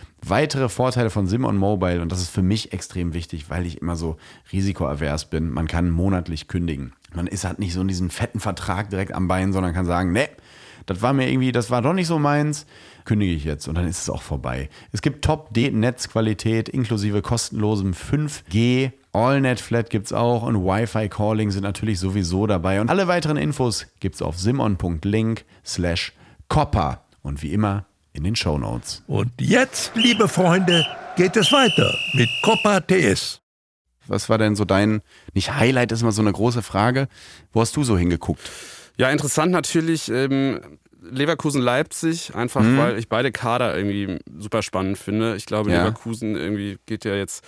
Weitere Vorteile von Simon Mobile, und das ist für mich extrem wichtig, weil ich immer so risikoavers bin, man kann monatlich kündigen. Man ist halt nicht so in diesem fetten Vertrag direkt am Bein, sondern kann sagen, ne, das war mir irgendwie, das war doch nicht so meins, kündige ich jetzt und dann ist es auch vorbei. Es gibt Top-Netzqualität inklusive kostenlosem 5G. AllNet Flat gibt es auch und Wi-Fi Calling sind natürlich sowieso dabei. Und alle weiteren Infos gibt es auf simon.link slash copper. Und wie immer in den Show Notes. Und jetzt, liebe Freunde, geht es weiter mit Copa TS. Was war denn so dein, nicht Highlight ist immer so eine große Frage. Wo hast du so hingeguckt? Ja, interessant natürlich. Ähm, Leverkusen-Leipzig, einfach Mhm. weil ich beide Kader irgendwie super spannend finde. Ich glaube, Ja. Leverkusen irgendwie geht ja jetzt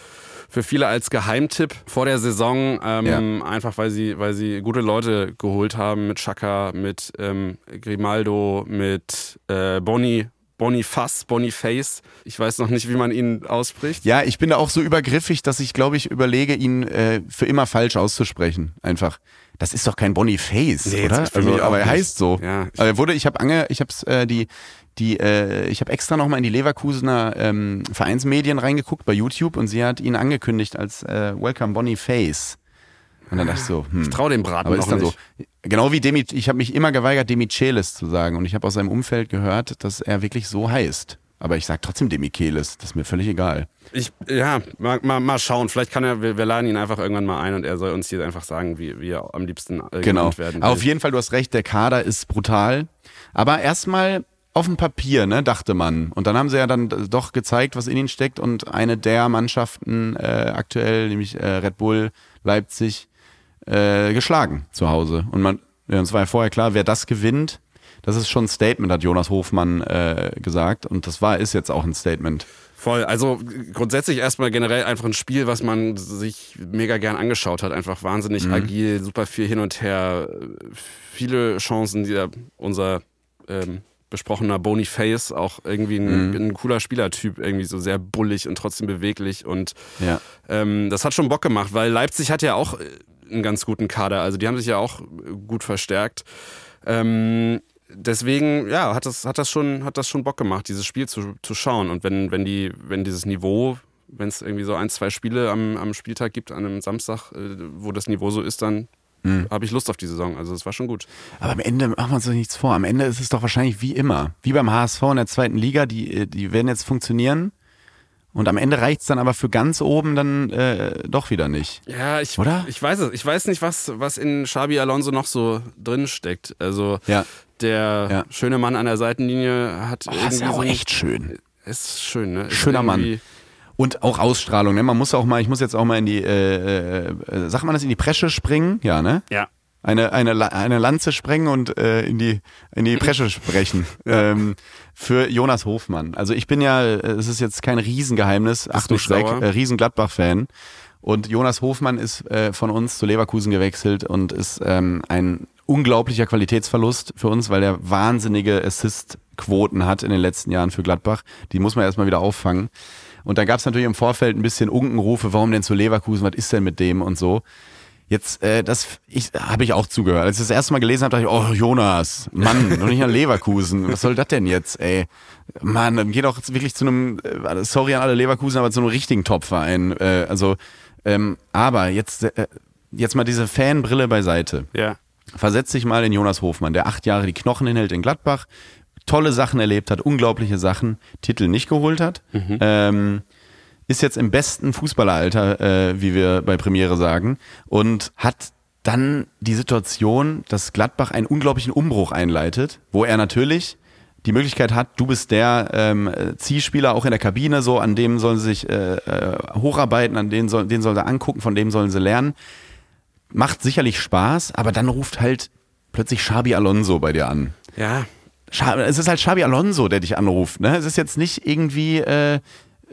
für viele als Geheimtipp vor der Saison, ähm, einfach weil sie, weil sie gute Leute geholt haben mit Chaka, mit ähm, Grimaldo, mit äh, Boni, Boniface, Boniface. Ich weiß noch nicht, wie man ihn ausspricht. Ja, ich bin da auch so übergriffig, dass ich, glaube ich, überlege, ihn äh, für immer falsch auszusprechen. Einfach. Das ist doch kein Boniface, Nee, oder? Also, aber er nicht. heißt so. Ja. Aber er wurde, ich habe ange, ich habe äh, die, die, äh, ich habe extra nochmal in die Leverkusener ähm, Vereinsmedien reingeguckt bei YouTube und sie hat ihn angekündigt als äh, Welcome Boniface. Und dann dachte ich so, hm. Ich traue dem Braten Aber ist dann nicht. so. Genau wie Demi, ich habe mich immer geweigert, Demichelis zu sagen. Und ich habe aus seinem Umfeld gehört, dass er wirklich so heißt. Aber ich sage trotzdem Demichelis. Das ist mir völlig egal. Ich, ja, mal, mal, mal schauen. Vielleicht kann er, wir, wir laden ihn einfach irgendwann mal ein und er soll uns hier einfach sagen, wie, wie er am liebsten äh, Genau. genannt werden will. Auf jeden Fall, du hast recht, der Kader ist brutal. Aber erstmal auf dem Papier, ne, dachte man. Und dann haben sie ja dann doch gezeigt, was in ihnen steckt. Und eine der Mannschaften äh, aktuell, nämlich äh, Red Bull Leipzig, äh, geschlagen zu Hause. Und man, ja, uns war ja vorher klar, wer das gewinnt, das ist schon ein Statement, hat Jonas Hofmann äh, gesagt. Und das war, ist jetzt auch ein Statement. Voll. Also grundsätzlich erstmal generell einfach ein Spiel, was man sich mega gern angeschaut hat. Einfach wahnsinnig Mhm. agil, super viel hin und her, viele Chancen, die unser ähm, besprochener Boniface auch irgendwie ein, Mhm. ein cooler Spielertyp, irgendwie so sehr bullig und trotzdem beweglich und Ja. ähm, das hat schon Bock gemacht, weil Leipzig hat ja auch äh, einen ganz guten Kader. Also die haben sich ja auch gut verstärkt. Ähm, deswegen, ja, hat das, hat das schon, hat das schon Bock gemacht, dieses Spiel zu, zu schauen. Und wenn, wenn die, wenn dieses Niveau, wenn es irgendwie so ein, zwei Spiele am, am Spieltag gibt, an einem Samstag, äh, wo das Niveau so ist, dann habe ich Lust auf die Saison. Also es war schon gut. Aber am Ende machen wir uns doch nichts vor. Am Ende ist es doch wahrscheinlich wie immer. Wie beim HSV in der zweiten Liga, die, die werden jetzt funktionieren. Und am Ende reicht es dann aber für ganz oben dann äh, doch wieder nicht. Ja, ich, Oder? ich weiß es. Ich weiß nicht, was, was in Xabi Alonso noch so drin steckt. Also Ja. der Ja. schöne Mann an der Seitenlinie hat Oh, irgendwie ist ja auch echt schön. Ist schön, ne? Ist Schöner Mann. Und auch Ausstrahlung. Ne? Man muss auch mal, ich muss jetzt auch mal in die, äh, äh, sagt man das, in die Presche springen? Ja, ne? Ja. Eine, eine, eine Lanze sprengen und äh, in, die, in die Presche sprechen. ähm, für Jonas Hofmann. Also ich bin ja, äh, es ist jetzt kein Riesengeheimnis, ach du nicht Schreck, äh, Riesen-Gladbach-Fan. Und Jonas Hofmann ist äh, von uns zu Leverkusen gewechselt und ist ähm, ein unglaublicher Qualitätsverlust für uns, weil der wahnsinnige Assist-Quoten hat in den letzten Jahren für Gladbach. Die muss man erstmal wieder auffangen. Und da gab es natürlich im Vorfeld ein bisschen Unkenrufe, warum denn zu Leverkusen, was ist denn mit dem und so. Jetzt, äh, das ich, habe ich auch zugehört. Als ich das erste Mal gelesen habe, dachte ich, oh Jonas, Mann, noch nicht nach Leverkusen. Was soll das denn jetzt, ey? Mann, dann geh doch wirklich zu einem, äh, sorry an alle Leverkusen, aber zu einem richtigen Top-Verein. Äh, also, ähm, aber jetzt, äh, jetzt mal diese Fanbrille beiseite. Ja. Versetz dich mal in Jonas Hofmann, der acht Jahre die Knochen hinhält in Gladbach, tolle Sachen erlebt hat, unglaubliche Sachen, Titel nicht geholt hat, ähm, ist jetzt im besten Fußballeralter, äh, wie wir bei Premiere sagen, und hat dann die Situation, dass Gladbach einen unglaublichen Umbruch einleitet, wo er natürlich die Möglichkeit hat, du bist der ähm, Zielspieler auch in der Kabine, so an dem sollen sie sich äh, äh, hocharbeiten, an den, soll, den sollen sie angucken, von dem sollen sie lernen. Macht sicherlich Spaß, aber dann ruft halt plötzlich Xabi Alonso bei dir an. Ja. Es ist halt Xabi Alonso, der dich anruft. Ne? Es ist jetzt nicht irgendwie äh, äh,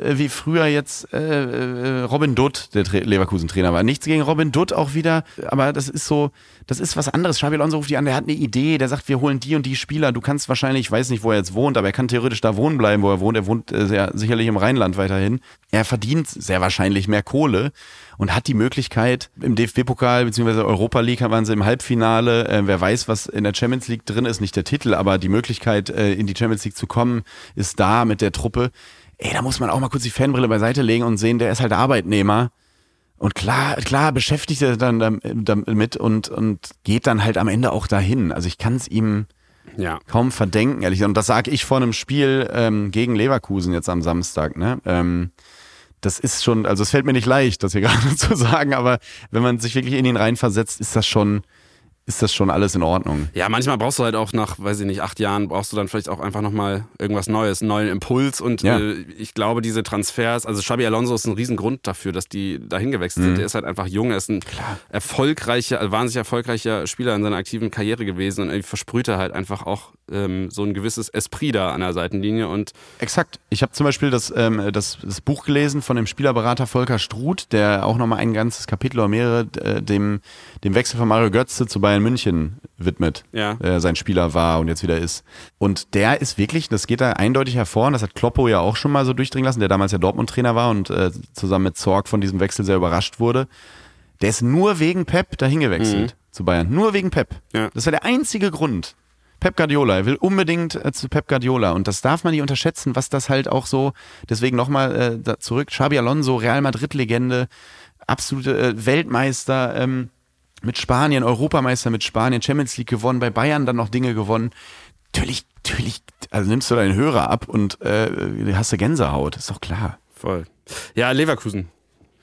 wie früher jetzt äh, äh Robin Dutt, der Leverkusen-Trainer war. Nichts gegen Robin Dutt auch wieder, aber das ist so, das ist was anderes. Xabi Alonso ruft die an, der hat eine Idee, der sagt, wir holen die und die Spieler. Du kannst wahrscheinlich, ich weiß nicht, wo er jetzt wohnt, aber er kann theoretisch da wohnen bleiben, wo er wohnt. Er wohnt äh, sicherlich im Rheinland weiterhin. Er verdient sehr wahrscheinlich mehr Kohle und hat die Möglichkeit, im DFB-Pokal bzw. Europa League waren sie im Halbfinale. Äh, wer weiß, was in der Champions League drin ist, nicht der Titel, aber die Möglichkeit, äh, in die Champions League zu kommen, ist da mit der Truppe ey, da muss man auch mal kurz die Fanbrille beiseite legen und sehen, der ist halt Arbeitnehmer. Und klar, klar beschäftigt er dann damit und, und geht dann halt am Ende auch dahin. Also ich kann es ihm ja. kaum verdenken, ehrlich. Und das sage ich vor einem Spiel ähm, gegen Leverkusen jetzt am Samstag. Ne? Ähm, das ist schon, also es fällt mir nicht leicht, das hier gerade zu sagen, aber wenn man sich wirklich in ihn reinversetzt, ist das schon, ist das schon alles in Ordnung. Ja, manchmal brauchst du halt auch nach, weiß ich nicht, acht Jahren, brauchst du dann vielleicht auch einfach nochmal irgendwas Neues, einen neuen Impuls. Und ja. äh, ich glaube, diese Transfers, also Xabi Alonso ist ein Riesengrund dafür, dass die dahin gewechselt mhm. sind. Der ist halt einfach jung, er ist ein Klar. erfolgreicher, äh, wahnsinnig erfolgreicher Spieler in seiner aktiven Karriere gewesen und er versprüht er halt einfach auch ähm, so ein gewisses Esprit da an der Seitenlinie. Und Exakt. Ich habe zum Beispiel das, ähm, das, das, Buch gelesen von dem Spielerberater Volker Struth, der auch nochmal ein ganzes Kapitel oder mehrere äh, dem, dem Wechsel von Mario Götze zu Bayern Bayern München widmet, ja. äh, sein Spieler war und jetzt wieder ist. Und der ist wirklich, das geht da eindeutig hervor, und das hat Kloppo ja auch schon mal so durchdringen lassen, der damals ja Dortmund-Trainer war und äh, zusammen mit Zorg von diesem Wechsel sehr überrascht wurde. Der ist nur wegen Pep dahin gewechselt mhm. zu Bayern. Nur wegen Pep. Ja. Das war der einzige Grund. Pep Guardiola, er will unbedingt äh, zu Pep Guardiola und das darf man nicht unterschätzen, was das halt auch so, deswegen nochmal äh, zurück, Xabi Alonso, Real Madrid-Legende, absolute äh, Weltmeister, ähm, mit Spanien, Europameister mit Spanien, Champions League gewonnen, bei Bayern dann noch Dinge gewonnen. Natürlich, natürlich, also nimmst du deinen Hörer ab und äh, hast du Gänsehaut, ist doch klar. Voll. Ja, Leverkusen.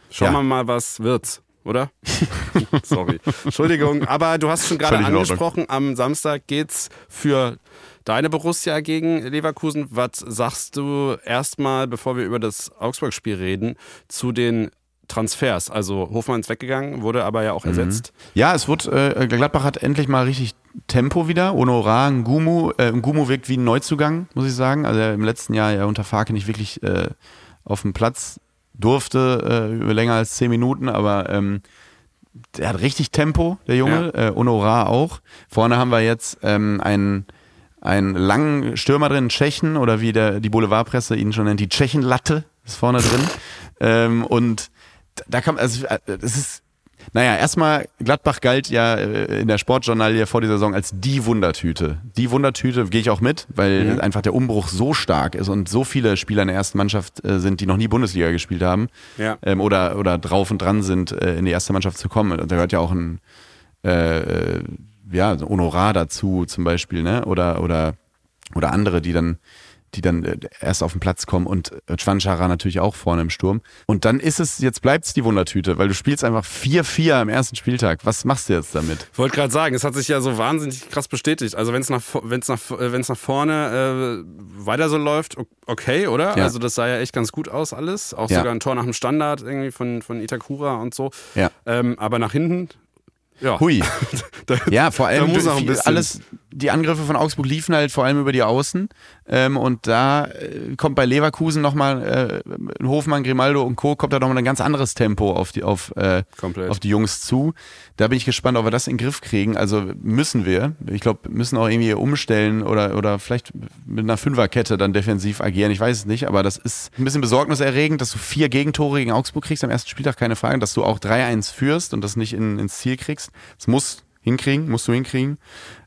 Schauen wir ja. mal, was wird's, oder? Sorry. Entschuldigung, aber du hast schon gerade angesprochen, am Samstag geht's für deine Borussia gegen Leverkusen. Was sagst du erstmal, bevor wir über das Augsburg-Spiel reden, zu den Transfers. Also Hofmann ist weggegangen, wurde aber ja auch mhm. ersetzt. Ja, es wurde, äh, Gladbach hat endlich mal richtig Tempo wieder. Honorar, Ngumu, äh, Ngumu wirkt wie ein Neuzugang, muss ich sagen. Also er im letzten Jahr ja unter Farke nicht wirklich äh, auf dem Platz durfte, äh, über länger als zehn Minuten, aber ähm, der hat richtig Tempo, der Junge. Ja. Äh, Honorar auch. Vorne haben wir jetzt ähm, einen einen langen Stürmer drin, Tschechen, oder wie der, die Boulevardpresse ihn schon nennt, die Tschechenlatte ist vorne drin. ähm, und da kam, also es ist, naja, erstmal, Gladbach galt ja äh, in der Sportjournalie vor dieser Saison als die Wundertüte. Die Wundertüte gehe ich auch mit, weil mhm. einfach der Umbruch so stark ist und so viele Spieler in der ersten Mannschaft äh, sind, die noch nie Bundesliga gespielt haben ja. ähm, oder, oder drauf und dran sind, äh, in die erste Mannschaft zu kommen. Und da gehört ja auch ein äh, ja, Honorar dazu zum Beispiel, ne? Oder, oder, oder andere, die dann die dann äh, erst auf den Platz kommen und Chwanchara natürlich auch vorne im Sturm. Und dann ist es, jetzt bleibt es die Wundertüte, weil du spielst einfach 4-4 am ersten Spieltag. Was machst du jetzt damit? Ich wollte gerade sagen, es hat sich ja so wahnsinnig krass bestätigt. Also wenn es nach, wenn's nach, äh, wenn's nach vorne äh, weiter so läuft, okay, oder? Ja. Also das sah ja echt ganz gut aus alles. Auch ja. sogar ein Tor nach dem Standard irgendwie von, von Itakura und so. Ja. Ähm, aber nach hinten ja. Hui. da, ja, vor allem alles, die Angriffe von Augsburg liefen halt vor allem über die Außen. Ähm, und da äh, kommt bei Leverkusen nochmal äh, Hofmann, Grimaldo und Co. kommt da nochmal ein ganz anderes Tempo auf die, auf, äh, auf die Jungs zu. Da bin ich gespannt, ob wir das in den Griff kriegen. Also müssen wir. Ich glaube, müssen auch irgendwie umstellen oder, oder vielleicht mit einer Fünferkette dann defensiv agieren. Ich weiß es nicht, aber das ist ein bisschen besorgniserregend, dass du vier Gegentore gegen Augsburg kriegst am ersten Spieltag, keine Frage, dass du auch 3-1 führst und das nicht in, ins Ziel kriegst. Das muss hinkriegen, musst du hinkriegen.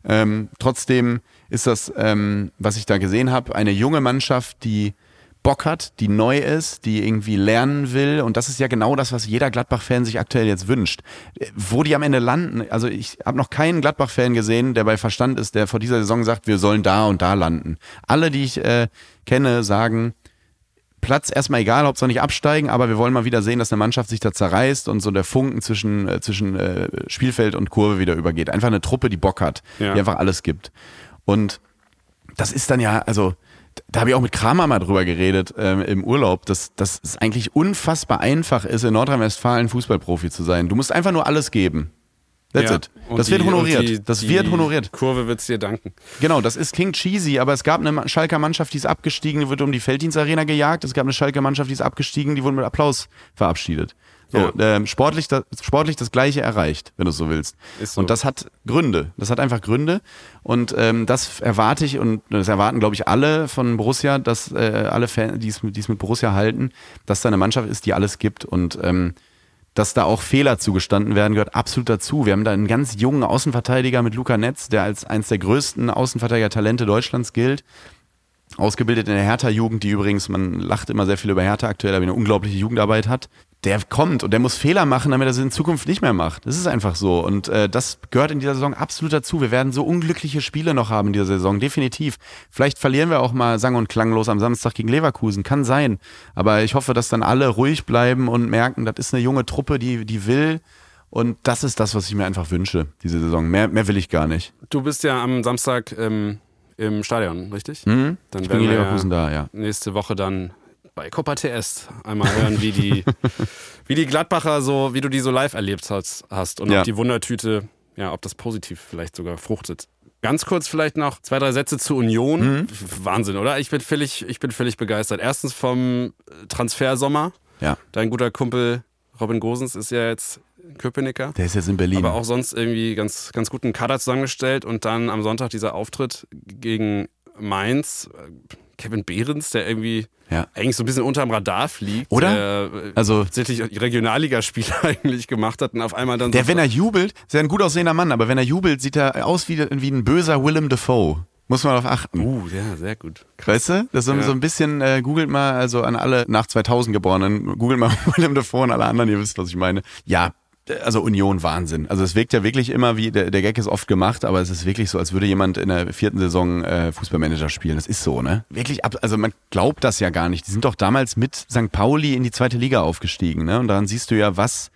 Ähm, trotzdem ist das, ähm, was ich da gesehen habe, eine junge Mannschaft, die Bock hat, die neu ist, die irgendwie lernen will. Und das ist ja genau das, was jeder Gladbach-Fan sich aktuell jetzt wünscht. Wo die am Ende landen, also ich habe noch keinen Gladbach-Fan gesehen, der bei Verstand ist, der vor dieser Saison sagt, wir sollen da und da landen. Alle, die ich äh, kenne, sagen, Platz erstmal egal, Hauptsache nicht absteigen, aber wir wollen mal wieder sehen, dass eine Mannschaft sich da zerreißt und so der Funken zwischen, äh, zwischen äh, Spielfeld und Kurve wieder übergeht. Einfach eine Truppe, die Bock hat, Ja. die einfach alles gibt. Und das ist dann ja, also da habe ich auch mit Kramer mal drüber geredet ähm, im Urlaub, dass, dass es eigentlich unfassbar einfach ist, in Nordrhein-Westfalen Fußballprofi zu sein. Du musst einfach nur alles geben. That's Ja. it. Das die- wird honoriert. die- das wird honoriert. Kurve wird's dir danken. Genau, das ist klingt cheesy, aber es gab eine Schalker Mannschaft, die ist abgestiegen, die wird um die Felddienstarena gejagt. Es gab eine Schalker Mannschaft, die ist abgestiegen, die wurde mit Applaus verabschiedet. So, Ja. ähm, sportlich, das, sportlich das Gleiche erreicht, wenn du es so willst. So. Und das hat Gründe. Das hat einfach Gründe. Und ähm, das erwarte ich und das erwarten, glaube ich, alle von Borussia, dass äh, alle Fans, die es die es mit Borussia halten, dass da eine Mannschaft ist, die alles gibt. Und ähm, dass da auch Fehler zugestanden werden, gehört absolut dazu. Wir haben da einen ganz jungen Außenverteidiger mit Luca Netz, der als eines der größten Außenverteidiger-Talente Deutschlands gilt. Ausgebildet in der Hertha-Jugend, die übrigens, man lacht immer sehr viel über Hertha aktuell, aber eine unglaubliche Jugendarbeit hat. Der kommt und der muss Fehler machen, damit er sie in Zukunft nicht mehr macht. Das ist einfach so. Und äh, das gehört in dieser Saison absolut dazu. Wir werden so unglückliche Spiele noch haben in dieser Saison, definitiv. Vielleicht verlieren wir auch mal sang- und klanglos am Samstag gegen Leverkusen, kann sein. Aber ich hoffe, dass dann alle ruhig bleiben und merken, das ist eine junge Truppe, die, die will. Und das ist das, was ich mir einfach wünsche, diese Saison. Mehr, mehr will ich gar nicht. Du bist ja am Samstag ähm, im Stadion, richtig? Mhm. Dann Ich bin wir Leverkusen da, ja. nächste Woche dann bei Copa TS einmal hören, wie die, wie die Gladbacher so, wie du die so live erlebt hast, hast und Ja. ob die Wundertüte, ja, ob das positiv vielleicht sogar fruchtet. Ganz kurz vielleicht noch zwei, drei Sätze zu Union. Mhm. Wahnsinn, oder? Ich bin völlig, ich bin völlig begeistert. Erstens vom Transfersommer. Ja. Dein guter Kumpel Robin Gosens ist ja jetzt Köpenicker. Der ist jetzt in Berlin. Aber auch sonst irgendwie ganz, ganz guten Kader zusammengestellt und dann am Sonntag dieser Auftritt gegen Mainz. Kevin Behrens, der irgendwie Ja. eigentlich so ein bisschen unterm Radar fliegt. Oder? Der äh, Also- tatsächlich Regionalligaspiele eigentlich gemacht hat und auf einmal dann Der, so wenn er jubelt, ist er ein gut aussehender Mann, aber wenn er jubelt, sieht er aus wie, wie ein böser Willem Dafoe. Muss man darauf achten. Uh, ja, sehr gut. Weißt du? Das Ja. so ein bisschen, äh, googelt mal, also an alle nach 2000 Geborenen, googelt mal Willem Dafoe und alle anderen, ihr wisst, was ich meine. Ja, also Union Wahnsinn. Also es wirkt ja wirklich immer wie, der, der Gag ist oft gemacht, aber es ist wirklich so, als würde jemand in der vierten Saison äh, Fußballmanager spielen. Das ist so, ne? Wirklich, ab, also man glaubt das ja gar nicht. Die sind doch damals mit St. Pauli in die zweite Liga aufgestiegen, ne? Und daran siehst du ja, was,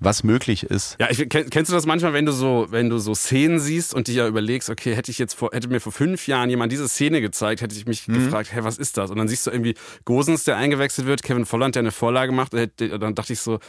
was möglich ist. Ja, ich, kenn- kennst du das manchmal, wenn du so, wenn du so Szenen siehst und dir ja überlegst, okay, hätte ich jetzt vor, hätte mir vor fünf Jahren jemand diese Szene gezeigt, hätte ich mich gefragt, hä, was ist das? Und dann siehst du irgendwie Gosens, der eingewechselt wird, Kevin Volland, der eine Vorlage macht, und dann dachte ich so,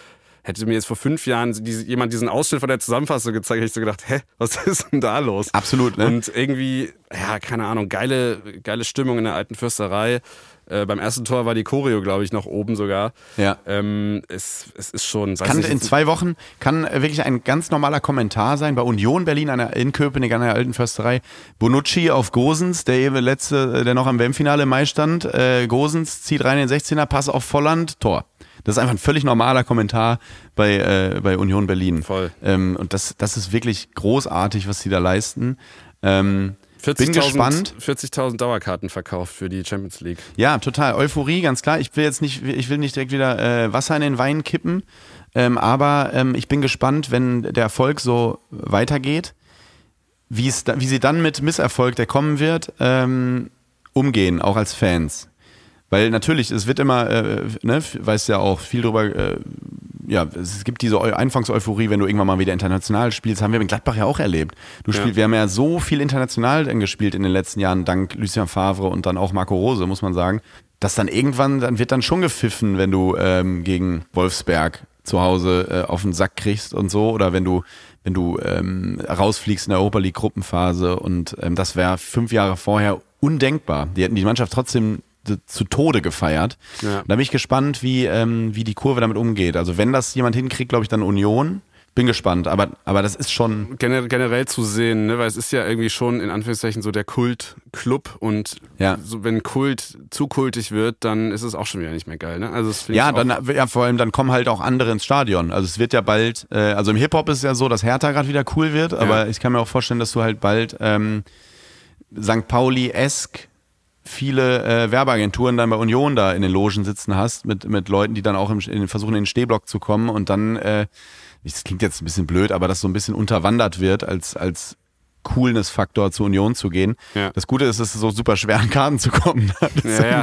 hätte mir jetzt vor fünf Jahren jemand diesen Ausschnitt von der Zusammenfassung gezeigt, hätte ich so gedacht, hä, was ist denn da los? Absolut, ne? Und irgendwie, ja, keine Ahnung, geile, geile Stimmung in der alten Fürsterei. Äh, beim ersten Tor war die Choreo, glaube ich, noch oben sogar. Ja. Ähm, es, es ist schon, Kann nicht, in zwei Wochen, kann wirklich ein ganz normaler Kommentar sein bei Union Berlin an der, in Köpenick an der alten Försterei. Bonucci auf Gosens, der eben letzte, äh, der noch am WM-Finale im Mai stand. Äh, Gosens zieht rein in den 16er, Pass auf Volland, Tor. Das ist einfach ein völlig normaler Kommentar bei, äh, bei Union Berlin. Voll. Ähm, und das, das ist wirklich großartig, was sie da leisten. Ähm, bin 40.000 gespannt. 40.000 Dauerkarten verkauft für die Champions League. Ja, total. Euphorie, ganz klar. Ich will jetzt nicht, ich will nicht direkt wieder äh, Wasser in den Wein kippen, ähm, aber ähm, ich bin gespannt, wenn der Erfolg so weitergeht, wie es, da, wie sie dann mit Misserfolg, der kommen wird, ähm, umgehen, auch als Fans. Weil natürlich, es wird immer, äh, ne, weißt ja auch viel drüber, äh, ja, es gibt diese Eu Anfangseuphorie, wenn du irgendwann mal wieder international spielst, haben wir in Gladbach ja auch erlebt. Du Ja. spielst, wir haben ja so viel international gespielt in den letzten Jahren, dank Lucien Favre und dann auch Marco Rose, muss man sagen, dass dann irgendwann, dann wird dann schon gepfiffen, wenn du ähm, gegen Wolfsberg zu Hause äh, auf den Sack kriegst und so, oder wenn du, wenn du ähm, rausfliegst in der Europa League Gruppenphase und ähm, das wäre fünf Jahre vorher undenkbar. Die hätten die Mannschaft trotzdem zu Tode gefeiert. Ja. Da bin ich gespannt, wie, ähm, wie die Kurve damit umgeht. Also wenn das jemand hinkriegt, glaube ich, dann Union. Bin gespannt, aber, aber das ist schon, Gener generell zu sehen, ne? weil es ist ja irgendwie schon in Anführungszeichen so der Kultclub und Ja. so, wenn Kult zu kultig wird, dann ist es auch schon wieder nicht mehr geil. Ne? Also das ja, dann, ja, vor allem dann kommen halt auch andere ins Stadion. Also es wird ja bald, äh, also im Hip-Hop ist es ja so, dass Hertha gerade wieder cool wird, aber ich kann mir auch vorstellen, dass du halt bald ähm, St. Pauli-esk viele äh, Werbeagenturen dann bei Union da in den Logen sitzen hast, mit, mit Leuten, die dann auch im, in, versuchen, in den Stehblock zu kommen und dann, äh, das klingt jetzt ein bisschen blöd, aber das so ein bisschen unterwandert wird als, als Coolness-Faktor zur Union zu gehen. Ja. Das Gute ist, es ist so super schwer an Karten zu kommen. Das,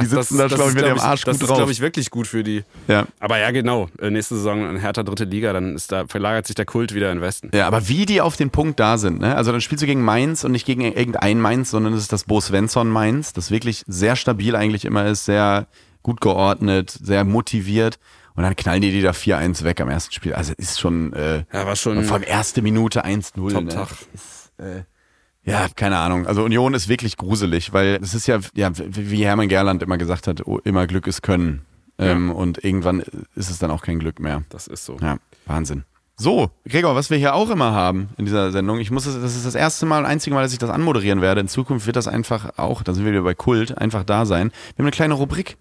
die sitzen da, glaube ich, mit glaub dem Arsch Das gut ist, drauf. glaube ich, wirklich gut für die. ja. Aber ja, genau. Äh, Nächste Saison in Hertha dritte Liga, dann ist da, verlagert sich der Kult wieder in Westen. Ja, aber wie die auf den Punkt da sind, ne? Also dann spielst du gegen Mainz und nicht gegen irgendein Mainz, sondern es ist das Bo Svensson Mainz, das wirklich sehr stabil eigentlich immer ist, sehr gut geordnet, sehr motiviert. Und dann knallen die die da 4-1 weg am ersten Spiel. Also ist schon, äh, Ja, war schon allem erste Minute 1-0. Ne? Top-Tag. Ist, äh, ja, keine Ahnung. Also Union ist wirklich gruselig, weil es ist ja, ja, wie Hermann Gerland immer gesagt hat, oh, immer Glück ist Können. Ähm, und irgendwann ist es dann auch kein Glück mehr. Das ist so. Ja, Wahnsinn. So, Gregor, was wir hier auch immer haben in dieser Sendung, ich muss es, das ist das erste Mal, einzige Mal, dass ich das anmoderieren werde. In Zukunft wird das einfach auch, da sind wir wieder bei Kult, einfach da sein. Wir haben eine kleine Rubrik,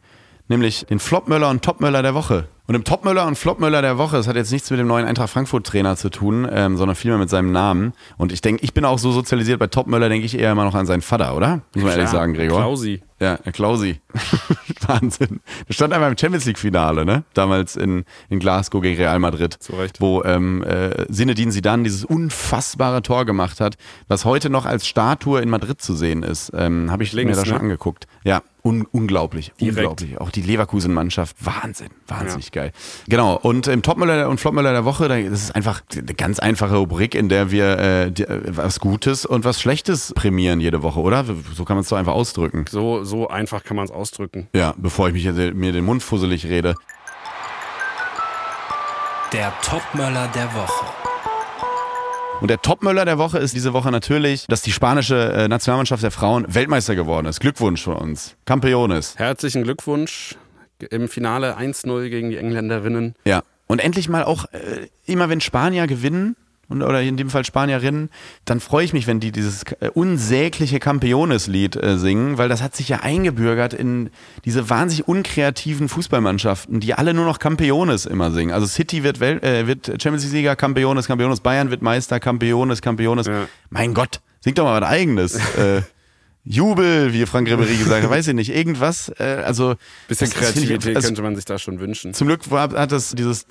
nämlich den Flopmöller und Topmöller der Woche. Und im Topmöller und Flopmöller der Woche, das hat jetzt nichts mit dem neuen Eintracht Frankfurt Trainer zu tun, ähm, sondern vielmehr mit seinem Namen. Und ich denke, ich bin auch so sozialisiert, bei Topmöller denke ich eher immer noch an seinen Vater, oder? Muss man ehrlich Klar, sagen, Gregor. Klausi. Ja, Klausi. Wahnsinn. Der stand einmal im Champions League-Finale, ne? Damals in, in Glasgow gegen Real Madrid. Zu Recht. Wo ähm, äh, Zinedine Zidane dieses unfassbare Tor gemacht hat, was heute noch als Statue in Madrid zu sehen ist. Ähm, Habe ich Links, mir da schon ne? angeguckt. Ja, un unglaublich. Direkt. Unglaublich. Auch die Leverkusen-Mannschaft. Wahnsinn. Wahnsinnig geil. Genau. Und im Topmüller und Flopmüller der Woche, da- das ist einfach eine ganz einfache Rubrik, in der wir äh, die, äh, was Gutes und was Schlechtes prämieren jede Woche, oder? So kann man es doch einfach ausdrücken. So, so einfach kann man es ausdrücken. Ja, bevor ich mich hier, mir den Mund fusselig rede. Der Topmöller der Woche. Und der Topmöller der Woche ist diese Woche natürlich, dass die spanische äh, Nationalmannschaft der Frauen Weltmeister geworden ist. Glückwunsch für uns. Campeones. Herzlichen Glückwunsch im Finale 1-0 gegen die Engländerinnen. Ja. Und endlich mal auch, äh, immer wenn Spanier gewinnen, und, oder in dem Fall Spanierinnen, dann freue ich mich, wenn die dieses äh, unsägliche Campeones-Lied äh, singen, weil das hat sich ja eingebürgert in diese wahnsinnig unkreativen Fußballmannschaften, die alle nur noch Campeones immer singen. Also City wird, Welt, äh, wird Champions League-Sieger, Campeones, Campeones, Bayern wird Meister, Campeones, Campeones. Ja. Mein Gott, sing doch mal was Eigenes. äh, Jubel, wie Frank Ribery gesagt hat, weiß ich nicht, irgendwas. Äh, also Bisschen das- find ich- Kreativität also, könnte man sich da schon wünschen. zum Glück hat das dieses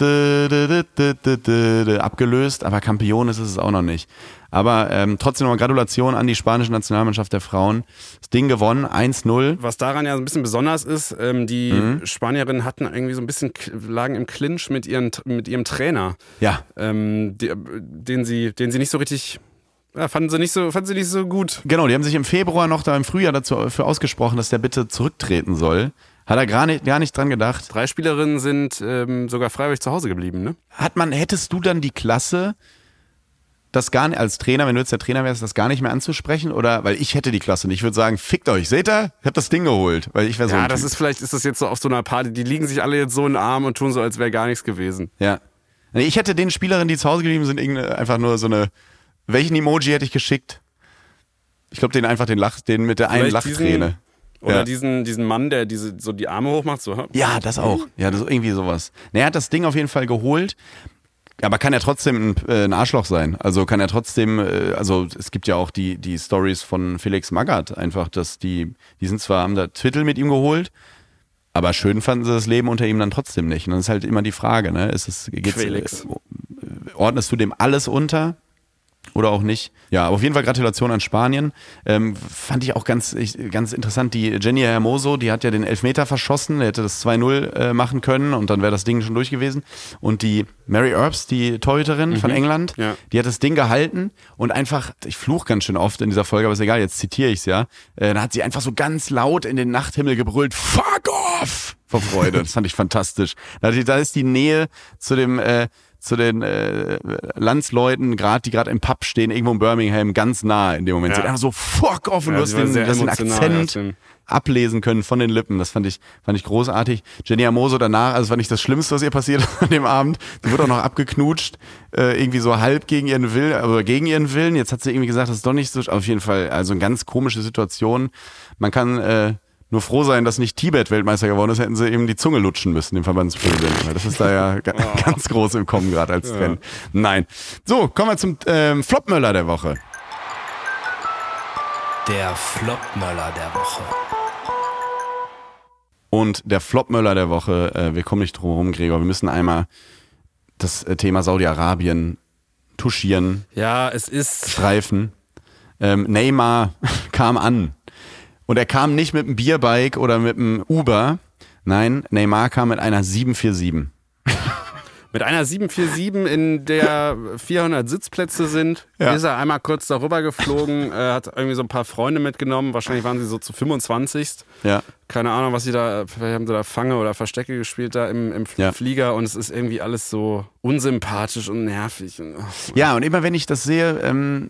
abgelöst, aber Campion ist es auch noch nicht. Aber ähm, trotzdem nochmal Gratulation an die spanische Nationalmannschaft der Frauen. Das Ding gewonnen, 1-0. Was daran ja so ein bisschen besonders ist, ähm, die Mhm. Spanierinnen hatten irgendwie so ein bisschen, lagen im Clinch mit, ihren, mit ihrem Trainer, Ja, ähm, die, den, sie, den sie nicht so richtig, ja, fanden sie nicht so, fanden sie nicht so gut. genau, die haben sich im Februar noch da im Frühjahr dazu für ausgesprochen, dass der bitte zurücktreten soll. Hat er gar nicht, gar nicht dran gedacht. Drei Spielerinnen sind ähm, sogar freiwillig zu Hause geblieben, ne? Hat man, hättest du dann die Klasse, das gar nicht, als Trainer, wenn du jetzt der Trainer wärst, das gar nicht mehr anzusprechen? Oder, weil ich hätte die Klasse nicht. Ich würde sagen, fickt euch, seht ihr? Ich hab das Ding geholt. Weil ich wäre so Ja, das typ. ist vielleicht, ist das jetzt so auf so einer Party, die liegen sich alle jetzt so in den Arm und tun so, als wäre gar nichts gewesen. Ja. Ich hätte den Spielerinnen, die zu Hause geblieben sind, einfach nur so eine. Welchen Emoji hätte ich geschickt? Ich glaube, den einfach den Lach, den mit der einen Vielleicht diesen- Lachträne. Oder Ja. diesen, diesen Mann, der diese, so die Arme hochmacht, so. Ja, das auch. Ja, das ist irgendwie sowas. Nee, er hat das Ding auf jeden Fall geholt. Aber kann er trotzdem ein, äh, ein Arschloch sein? Also kann er trotzdem, äh, also es gibt ja auch die, die Stories von Felix Magath einfach, dass die, die sind zwar, haben da Titel mit ihm geholt, aber schön fanden sie das Leben unter ihm dann trotzdem nicht. Und dann ist halt immer die Frage, ne? Ist es, geht's, Felix. äh, ordnest du dem alles unter? Oder auch nicht. Ja, aber auf jeden Fall Gratulation an Spanien. Ähm, fand ich auch ganz, ich, ganz interessant. Die Jenny Hermoso, die hat ja den Elfmeter verschossen. Der hätte das 2-0 äh, machen können und dann wäre das Ding schon durch gewesen. Und die Mary Earps, die Torhüterin von England, Ja. die hat das Ding gehalten und einfach, ich fluch ganz schön oft in dieser Folge, aber ist egal, jetzt zitiere ich es ja. Äh, da hat sie einfach so ganz laut in den Nachthimmel gebrüllt, fuck off! Vor Freude. Das fand ich fantastisch. Da, da ist die Nähe zu dem, äh, zu den äh, Landsleuten, gerade die gerade im Pub stehen, irgendwo in Birmingham, ganz nah in dem Moment. Ja. Hat einfach so fuck off und Ja, du hast den, den Akzent ablesen können von den Lippen. Das fand ich, fand ich großartig. Jenny Amoso danach, also war nicht das Schlimmste, was ihr passiert an dem Abend. Sie wurde auch noch abgeknutscht, äh, irgendwie so halb gegen ihren Willen, aber gegen ihren Willen. Jetzt hat sie irgendwie gesagt, das ist doch nicht so, auf jeden Fall, also eine ganz komische Situation. Man kann äh, nur froh sein, dass nicht Tibet Weltmeister geworden ist, hätten sie eben die Zunge lutschen müssen, dem Verbandspräsidenten. Weil Das ist da ja ga- ganz groß im Kommen gerade als Trend. Nein. So, kommen wir zum ähm, Flopmöller der Woche. Der Flopmöller der Woche. Und der Flopmöller der Woche, äh, wir kommen nicht drum herum, Gregor. Wir müssen einmal das äh, Thema Saudi-Arabien touchieren, Ja, es ist. streifen. ähm, Neymar kam an. Und er kam nicht mit einem Bierbike oder mit einem Uber. Nein, Neymar kam mit einer 747. Mit einer 747, in der 400 Sitzplätze sind, Ja. ist er einmal kurz darüber geflogen, äh, hat irgendwie so ein paar Freunde mitgenommen. Wahrscheinlich waren sie so zu 25. Ja. Keine Ahnung, was sie da, vielleicht haben sie da Fange oder Verstecke gespielt da im, im Ja. Flieger und es ist irgendwie alles so unsympathisch und nervig. Und, ach, Ja, und immer wenn ich das sehe, ähm,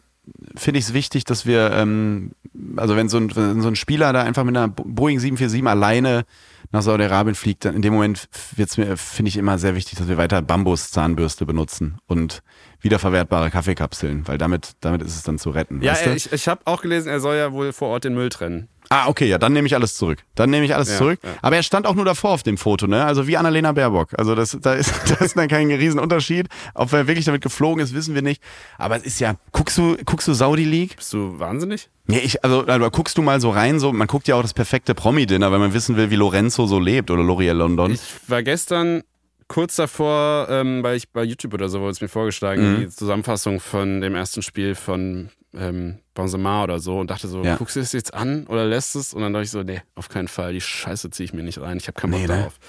finde ich es wichtig, dass wir, ähm, also wenn so, ein, wenn so ein Spieler da einfach mit einer Bo- Boeing 747 alleine nach Saudi-Arabien fliegt, dann in dem Moment wird's mir, finde ich immer sehr wichtig, dass wir weiter Bambus-Zahnbürste benutzen und wiederverwertbare Kaffeekapseln, weil damit, damit ist es dann zu retten. ja, weißt du? ich, ich habe auch gelesen, er soll ja wohl vor Ort den Müll trennen. Ah, okay, ja, dann nehme ich alles zurück. Dann nehme ich alles Ja, zurück. ja. Aber er stand auch nur davor auf dem Foto, ne? Also wie Annalena Baerbock. Also das, da, ist, da ist dann kein Riesenunterschied. Ob er wirklich damit geflogen ist, wissen wir nicht. Aber es ist ja, guckst du, guckst du Saudi League? Bist du wahnsinnig? Nee, ich, also, also guckst du mal so rein, so, man guckt ja auch das perfekte Promi-Dinner, weil man wissen will, wie Lorenzo so lebt oder L'Oreal London. Ich war gestern kurz davor, ähm, weil ich bei YouTube oder so wurde es mir vorgeschlagen, Mhm. die Zusammenfassung von dem ersten Spiel von ähm, Benzema oder so und dachte so, Ja. guckst du es jetzt an oder lässt es? Und dann dachte ich so, nee, auf keinen Fall, die Scheiße ziehe ich mir nicht rein, ich habe keinen Bock Nee, ne? darauf.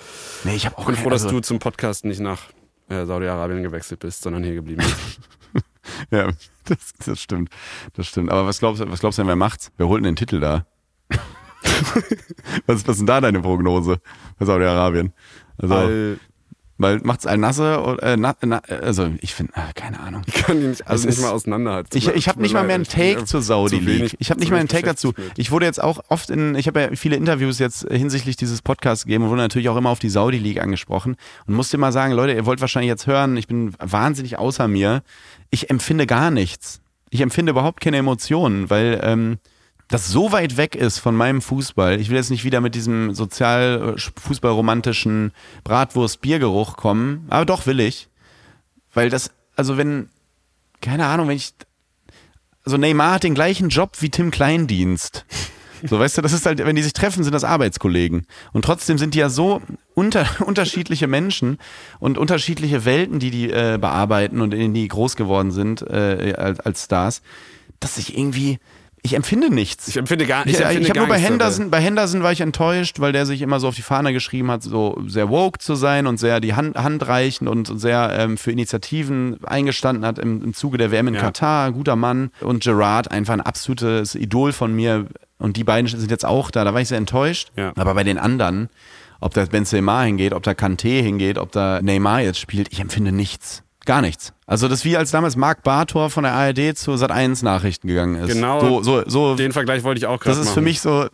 nee, ich habe auch Ich bin kein- froh, dass also, du zum Podcast nicht nach äh, Saudi-Arabien gewechselt bist, sondern hier geblieben bist. Ja, das, das stimmt. Das stimmt. Aber was glaubst du, was glaubst du denn, wer macht's? Wer holt denn den Titel da? was, was ist denn da deine Prognose bei Saudi-Arabien? Also, Weil macht's Al-Nasser oder äh, na, na, also ich finde, äh, keine Ahnung. ich kann die nicht, also Es nicht ist- mal auseinanderhalten. Ich, ich habe nicht mal mehr einen Take zur Saudi Zu League. Ich habe nicht mal einen Take dazu. Ich wurde jetzt auch oft in, ich habe ja viele Interviews jetzt hinsichtlich dieses Podcasts gegeben und wurde natürlich auch immer auf die Saudi League angesprochen und musste immer sagen, Leute, ihr wollt wahrscheinlich jetzt hören, ich bin wahnsinnig außer mir. Ich empfinde gar nichts. Ich empfinde überhaupt keine Emotionen, weil ähm, das so weit weg ist von meinem Fußball. Ich will jetzt nicht wieder mit diesem sozial äh, Bratwurst-Biergeruch kommen, aber doch will ich. Weil das, also wenn, keine Ahnung, wenn ich, also Neymar hat den gleichen Job wie Tim Kleindienst. So, weißt du, das ist halt, wenn die sich treffen, sind das Arbeitskollegen. Und trotzdem sind die ja so unter, unterschiedliche Menschen und unterschiedliche Welten, die die äh, bearbeiten und in die groß geworden sind äh, als, als Stars, dass ich irgendwie, ich empfinde nichts. Ich empfinde gar Ich, ich, ich, empfinde habe gar nur bei nichts dabei. Henderson, bei Henderson war ich enttäuscht, weil der sich immer so auf die Fahne geschrieben hat, so sehr woke zu sein und sehr die Hand, handreichend und sehr ähm, für Initiativen eingestanden hat im, im Zuge der WM in Ja. Katar, guter Mann. Und Gerard, einfach ein absolutes Idol von mir. Und die beiden sind jetzt auch da, da war ich sehr enttäuscht. Ja. Aber bei den anderen, ob da Benzema hingeht, ob da Kanté hingeht, ob da Neymar jetzt spielt, ich empfinde nichts. Gar nichts. Also das wie als damals Marc Bartor von der ARD zu Sat1 Nachrichten gegangen ist. Genau. So, so, so Den Vergleich wollte ich auch gerade das machen. ist für mich so,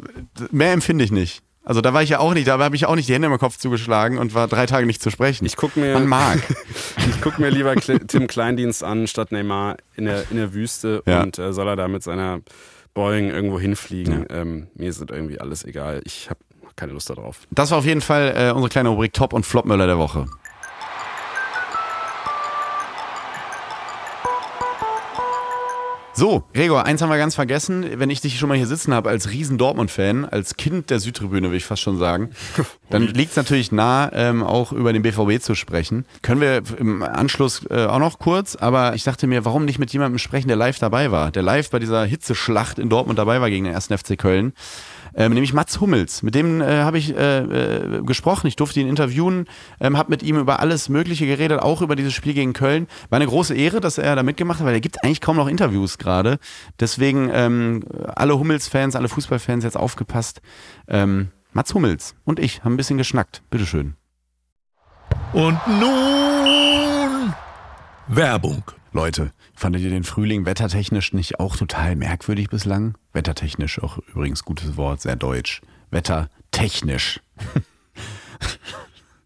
mehr empfinde ich nicht. Also da war ich ja auch nicht, da habe ich auch nicht die Hände im Kopf zugeschlagen und war drei Tage nicht zu sprechen. Ich guck mir- Man mag. Ich gucke mir lieber Tim Kleindienst an, statt Neymar in der, in der Wüste Ja. und äh, soll er da mit seiner Boeing irgendwo hinfliegen. Ähm, mir ist das irgendwie alles egal. Ich habe keine Lust darauf. Das war auf jeden Fall äh, unsere kleine Rubrik Top und Flopmöller der Woche. So, Gregor, eins haben wir ganz vergessen. Wenn ich dich schon mal hier sitzen habe als riesen Dortmund-Fan, als Kind der Südtribüne, will ich fast schon sagen, dann liegt es natürlich nah, ähm, auch über den BVB zu sprechen. Können wir im Anschluss äh, auch noch kurz, aber ich dachte mir, warum nicht mit jemandem sprechen, der live dabei war, der live bei dieser Hitzeschlacht in Dortmund dabei war gegen den 1. FC Köln. Ähm, nämlich Mats Hummels. Mit dem äh, habe ich äh, äh, gesprochen. Ich durfte ihn interviewen, ähm, habe mit ihm über alles Mögliche geredet, auch über dieses Spiel gegen Köln. War eine große Ehre, dass er da mitgemacht hat, weil er gibt eigentlich kaum noch Interviews gerade. Deswegen ähm, alle Hummels-Fans, alle Fußballfans jetzt aufgepasst. Ähm, Mats Hummels und ich haben ein bisschen geschnackt. Bitteschön. Und nun Werbung. Leute, fandet ihr den Frühling wettertechnisch nicht auch total merkwürdig bislang? Wettertechnisch auch übrigens gutes Wort, sehr deutsch. Wettertechnisch.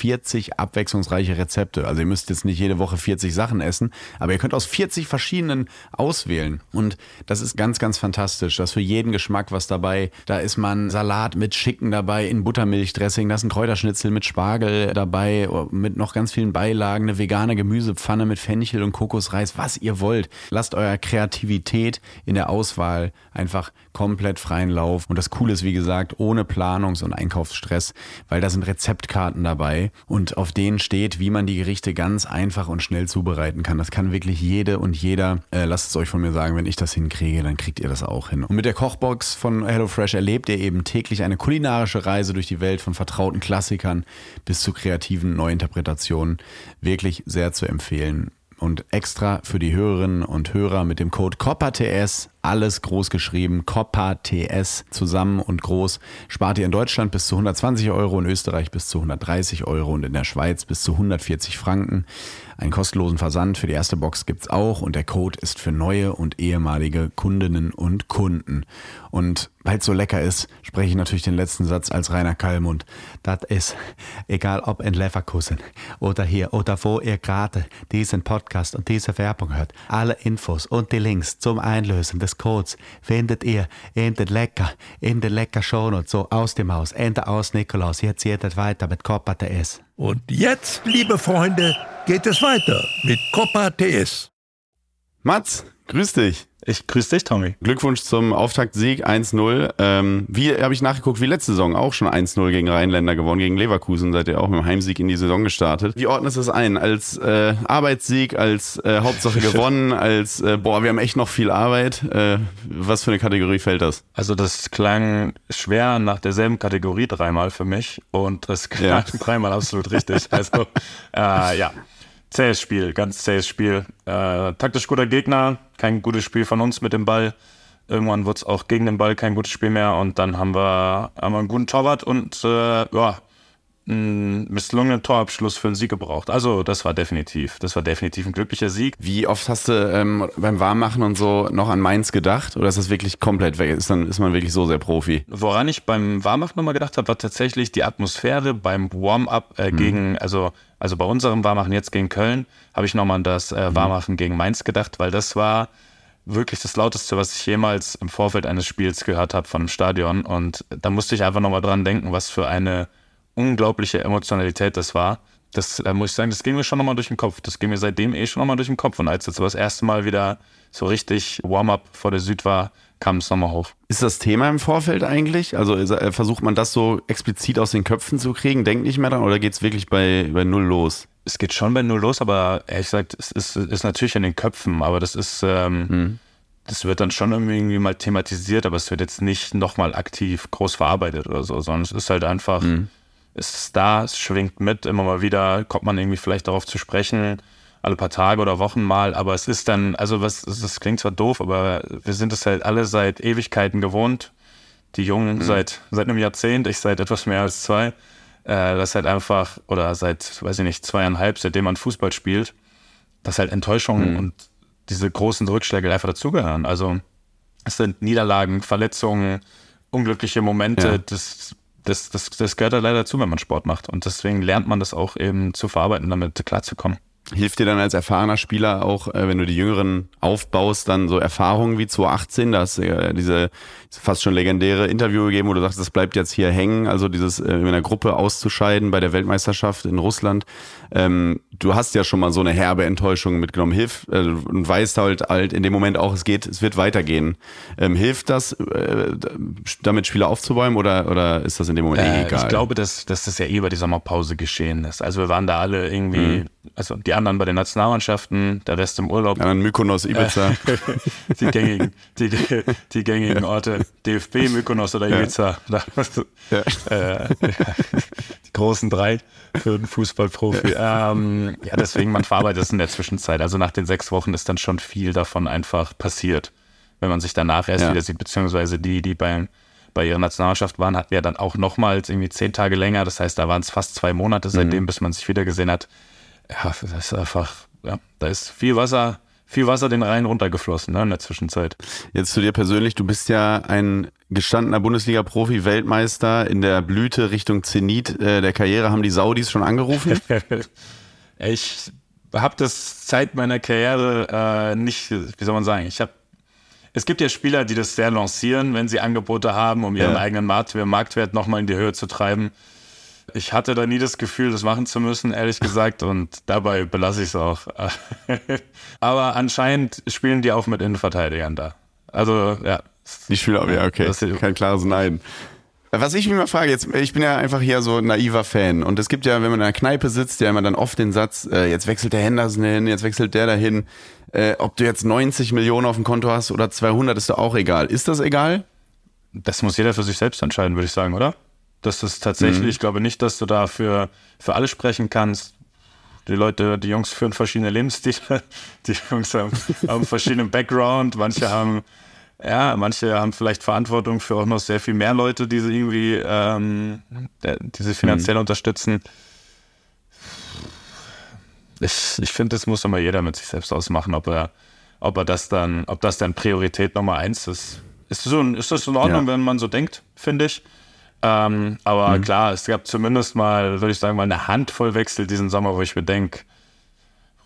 40 40 abwechslungsreiche Rezepte. Also ihr müsst jetzt nicht jede Woche 40 Sachen essen, aber ihr könnt aus 40 verschiedenen auswählen. Und das ist ganz, ganz fantastisch. Da ist für jeden Geschmack was dabei. Da ist man Salat mit Schicken dabei, in Buttermilchdressing, da ist ein Kräuterschnitzel mit Spargel dabei, mit noch ganz vielen Beilagen, eine vegane Gemüsepfanne mit Fenchel und Kokosreis, was ihr wollt. Lasst eurer Kreativität in der Auswahl einfach komplett freien Lauf. Und das Coole ist, wie gesagt, ohne Planungs- und Einkaufsstress, weil da sind Rezeptkarten dabei und auf denen steht, wie man die Gerichte ganz einfach und schnell zubereiten kann. Das kann wirklich jede und jeder. Äh, lasst es euch von mir sagen, wenn ich das hinkriege, dann kriegt ihr das auch hin. Und mit der Kochbox von HelloFresh erlebt ihr eben täglich eine kulinarische Reise durch die Welt von vertrauten Klassikern bis zu kreativen Neuinterpretationen. Wirklich sehr zu empfehlen und extra für die Hörerinnen und Hörer mit dem Code COPPATS, alles groß geschrieben, COPPATS zusammen und groß, spart ihr in Deutschland bis zu 120 Euro, in Österreich bis zu 130 Euro und in der Schweiz bis zu 140 Franken. Einen kostenlosen Versand für die erste Box gibt es auch und der Code ist für neue und ehemalige Kundinnen und Kunden. Und weil es so lecker ist, spreche ich natürlich den letzten Satz als Rainer Kallmund. Das ist, egal ob in Leverkusen oder hier oder wo ihr gerade diesen Podcast und diese Werbung hört, alle Infos und die Links zum Einlösen des Codes findet ihr in den Lecker, in den Lecker Shownotes, so aus dem Haus, Ende aus Nikolaus. Jetzt geht es weiter mit Copa TS. Und jetzt, liebe Freunde, geht es weiter mit Copa TS. Mats, grüß dich. Ich grüße dich, Tommy. Glückwunsch zum Auftaktsieg 1-0. Ähm, wie habe ich nachgeguckt, wie letzte Saison auch schon 1-0 gegen Rheinländer gewonnen, gegen Leverkusen, seid ihr auch mit dem Heimsieg in die Saison gestartet. Wie ordnest du es ein? Als äh, Arbeitssieg, als äh, Hauptsache gewonnen, als äh, boah, wir haben echt noch viel Arbeit. Äh, was für eine Kategorie fällt das? Also das klang schwer nach derselben Kategorie dreimal für mich und das klang Ja. dreimal absolut richtig. Also äh, ja, zähes Spiel, ganz zähes Spiel. Äh, taktisch guter Gegner, kein gutes Spiel von uns mit dem Ball. Irgendwann wurde es auch gegen den Ball kein gutes Spiel mehr und dann haben wir, haben wir einen guten Torwart und äh, ja, einen misslungenen Torabschluss für einen Sieg gebraucht. Also das war definitiv, das war definitiv ein glücklicher Sieg. Wie oft hast du ähm, beim Warmmachen und so noch an Mainz gedacht? Oder ist das wirklich komplett weg? Ist, dann, ist man wirklich so sehr Profi? Woran ich beim Warmmachen nochmal gedacht habe, war tatsächlich die Atmosphäre beim Warm-up äh, gegen, also, also bei unserem Warmmachen jetzt gegen Köln, habe ich nochmal an das äh, Warmmachen gegen Mainz gedacht, weil das war wirklich das Lauteste, was ich jemals im Vorfeld eines Spiels gehört habe von einem Stadion. Und da musste ich einfach nochmal dran denken, was für eine unglaubliche Emotionalität das war. Das da muss ich sagen, das ging mir schon nochmal durch den Kopf. Das ging mir seitdem eh schon nochmal durch den Kopf. Und als jetzt so das erste Mal wieder so richtig Warm-up vor der Süd war, kam es nochmal hoch. Ist das Thema im Vorfeld eigentlich? Also äh, versucht man das so explizit aus den Köpfen zu kriegen? Denkt nicht mehr dran oder geht es wirklich bei, bei Null los? es geht schon bei Null los, aber ehrlich gesagt, es ist, ist natürlich in den Köpfen, aber das ist, ähm, das wird dann schon irgendwie mal thematisiert, aber es wird jetzt nicht nochmal aktiv groß verarbeitet oder so, sondern es ist halt einfach, es ist da, es schwingt mit, immer mal wieder kommt man irgendwie vielleicht darauf zu sprechen, alle paar Tage oder Wochen mal, aber es ist dann, also was, das klingt zwar doof, aber wir sind es halt alle seit Ewigkeiten gewohnt, die Jungen seit, seit einem Jahrzehnt, ich seit etwas mehr als zwei, äh, das halt einfach, oder seit, weiß ich nicht, zweieinhalb, seitdem man Fußball spielt, dass halt Enttäuschungen und diese großen Rückschläge einfach dazugehören. Also es sind Niederlagen, Verletzungen, unglückliche Momente, Ja. das, das, das, das gehört halt leider dazu, wenn man Sport macht. Und deswegen lernt man das auch eben zu verarbeiten, damit klarzukommen. Hilft dir dann als erfahrener Spieler auch, äh, wenn du die Jüngeren aufbaust, dann so Erfahrungen wie 2018, da hast du ja diese fast schon legendäre Interview gegeben, wo du sagst, das bleibt jetzt hier hängen, also dieses äh, in einer Gruppe auszuscheiden bei der Weltmeisterschaft in Russland. Ähm, du hast ja schon mal so eine herbe Enttäuschung mitgenommen. Hilft äh, und weißt halt halt in dem Moment auch, es geht, es wird weitergehen. Ähm, hilft das, äh, damit Spieler aufzubäumen oder, oder ist das in dem Moment eh Äh, egal? ich glaube, dass, dass das ja eh über die Sommerpause geschehen ist. Also wir waren da alle irgendwie, also die anderen bei den Nationalmannschaften, der Rest im Urlaub. ja, dann Mykonos, Ibiza. die gängigen, die, die gängigen Orte, DFB, Mykonos oder Ibiza. Da- Äh, die großen drei für einen Fußballprofi. Ähm, ja, deswegen, man verarbeitet es in der Zwischenzeit. Also nach den sechs Wochen ist dann schon viel davon einfach passiert. Wenn man sich danach erst Ja. wieder sieht, beziehungsweise die, die bei, bei ihrer Nationalmannschaft waren, hatten ja dann auch nochmals irgendwie zehn Tage länger. Das heißt, da waren es fast zwei Monate seitdem, bis man sich wieder gesehen hat. Ja, das ist einfach, ja, da ist viel Wasser, viel Wasser den Rhein runtergeflossen ne, in der Zwischenzeit. Jetzt zu dir persönlich, du bist ja ein gestandener Bundesliga-Profi, Weltmeister in der Blüte Richtung Zenit äh, der Karriere. Haben die Saudis schon angerufen? ich habe das seit meiner Karriere äh, nicht, wie soll man sagen, ich habe es gibt ja Spieler, die das sehr lancieren, wenn sie Angebote haben, um ihren Ja. eigenen Marktwert, Marktwert nochmal in die Höhe zu treiben. Ich hatte da nie das Gefühl, das machen zu müssen, ehrlich gesagt, und dabei belasse ich es auch. Aber anscheinend spielen die auch mit Innenverteidigern da. Also, ja. Die Spieler, ja, okay. Das- Kein klares Nein. Was ich mich mal frage, jetzt, ich bin ja einfach hier so ein naiver Fan und es gibt ja, wenn man in einer Kneipe sitzt, ja immer dann oft den Satz, äh, jetzt wechselt der Henderson hin, jetzt wechselt der dahin. Äh, ob du jetzt 90 Millionen auf dem Konto hast oder 200, ist doch auch egal. Ist das egal? Das muss jeder für sich selbst entscheiden, würde ich sagen, oder? Das ist tatsächlich, ich glaube nicht, dass du da für, für alle sprechen kannst. Die Leute, die Jungs führen verschiedene Lebensstile, die Jungs haben, haben verschiedenen Background, manche haben, ja, manche haben vielleicht Verantwortung für auch noch sehr viel mehr Leute, die sie irgendwie, ähm, die sie finanziell unterstützen. Ich, ich finde, das muss immer jeder mit sich selbst ausmachen, ob er, ob er das dann, ob das dann Priorität Nummer eins ist. Ist, so, ist das in Ordnung, Ja. wenn man so denkt, finde ich. Ähm, aber Mhm. klar, es gab zumindest mal, würde ich sagen, mal eine Handvoll Wechsel diesen Sommer, wo ich mir denke,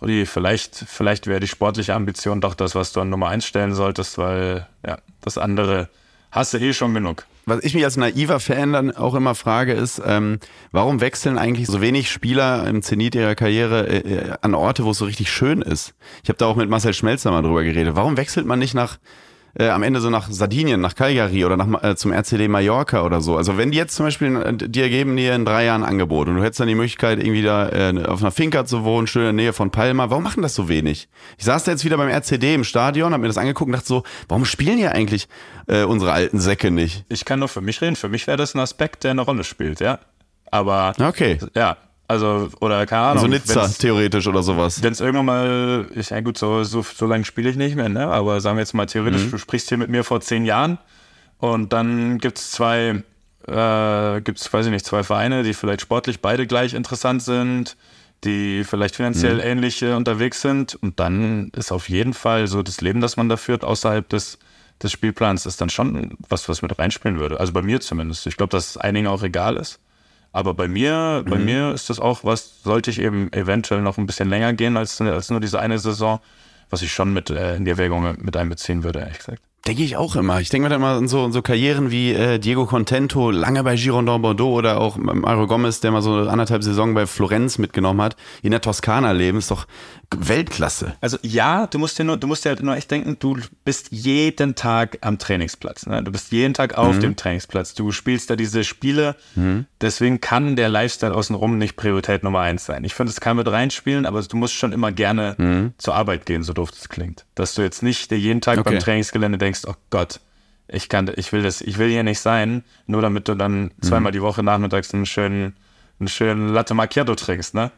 Rudi, vielleicht, vielleicht wäre die sportliche Ambition doch das, was du an Nummer eins stellen solltest, weil ja, das andere hast du eh schon genug. Was ich mich als naiver Fan dann auch immer frage, ist, ähm, warum wechseln eigentlich so wenig Spieler im Zenit ihrer Karriere äh, äh, an Orte, wo es so richtig schön ist? Ich habe da auch mit Marcel Schmelzer mal drüber geredet. Warum wechselt man nicht nach äh, am Ende so nach Sardinien, nach Calgary oder nach, äh, zum RCD Mallorca oder so? Also wenn die jetzt zum Beispiel äh, dir geben dir in drei Jahren ein Angebot und du hättest dann die Möglichkeit, irgendwie da äh, auf einer Finca zu wohnen, schön in der Nähe von Palma, warum machen das so wenig? Ich saß da jetzt wieder beim RCD im Stadion, hab mir das angeguckt und dachte so, warum spielen hier eigentlich äh, unsere alten Säcke nicht? Ich kann nur für mich reden. Für mich wäre das ein Aspekt, der eine Rolle spielt, ja. Aber Okay. ja, also, oder keine Ahnung. So Nizza theoretisch oder sowas. Wenn es irgendwann mal, ich, ja gut, so, so, so lange spiele ich nicht mehr, ne? aber sagen wir jetzt mal theoretisch, du sprichst hier mit mir vor zehn Jahren und dann gibt es zwei, äh, gibt's, weiß ich nicht, zwei Vereine, die vielleicht sportlich beide gleich interessant sind, die vielleicht finanziell ähnlich äh, unterwegs sind und dann ist auf jeden Fall so das Leben, das man da führt, außerhalb des, des Spielplans, ist dann schon was, was mit reinspielen würde. Also bei mir zumindest. Ich glaube, dass es einigen auch egal ist. Aber bei mir, bei mir ist das auch was, sollte ich eben eventuell noch ein bisschen länger gehen als, als nur diese eine Saison, was ich schon mit äh, in die Erwägung mit einbeziehen würde, ehrlich gesagt. Denke ich auch immer. Ich denke mir dann mal an so, so Karrieren wie äh, Diego Contento, lange bei Girondin Bordeaux oder auch Mario Gomez, der mal so anderthalb Saison bei Florenz mitgenommen hat. In der Toskana leben, ist doch Weltklasse. Also ja, du musst dir nur, du musst dir halt nur echt denken, du bist jeden Tag am Trainingsplatz. Ne? Du bist jeden Tag auf dem Trainingsplatz. Du spielst da diese Spiele. Deswegen kann der Lifestyle außenrum nicht Priorität Nummer eins sein. Ich finde, es kann mit reinspielen, aber du musst schon immer gerne zur Arbeit gehen, so doof das klingt. Dass du jetzt nicht dir jeden Tag Okay. beim Trainingsgelände denkst, oh Gott, ich kann, ich will das, ich will hier nicht sein, nur damit du dann zweimal die Woche nachmittags einen schönen, einen schönen Latte Macchiato trinkst, ne?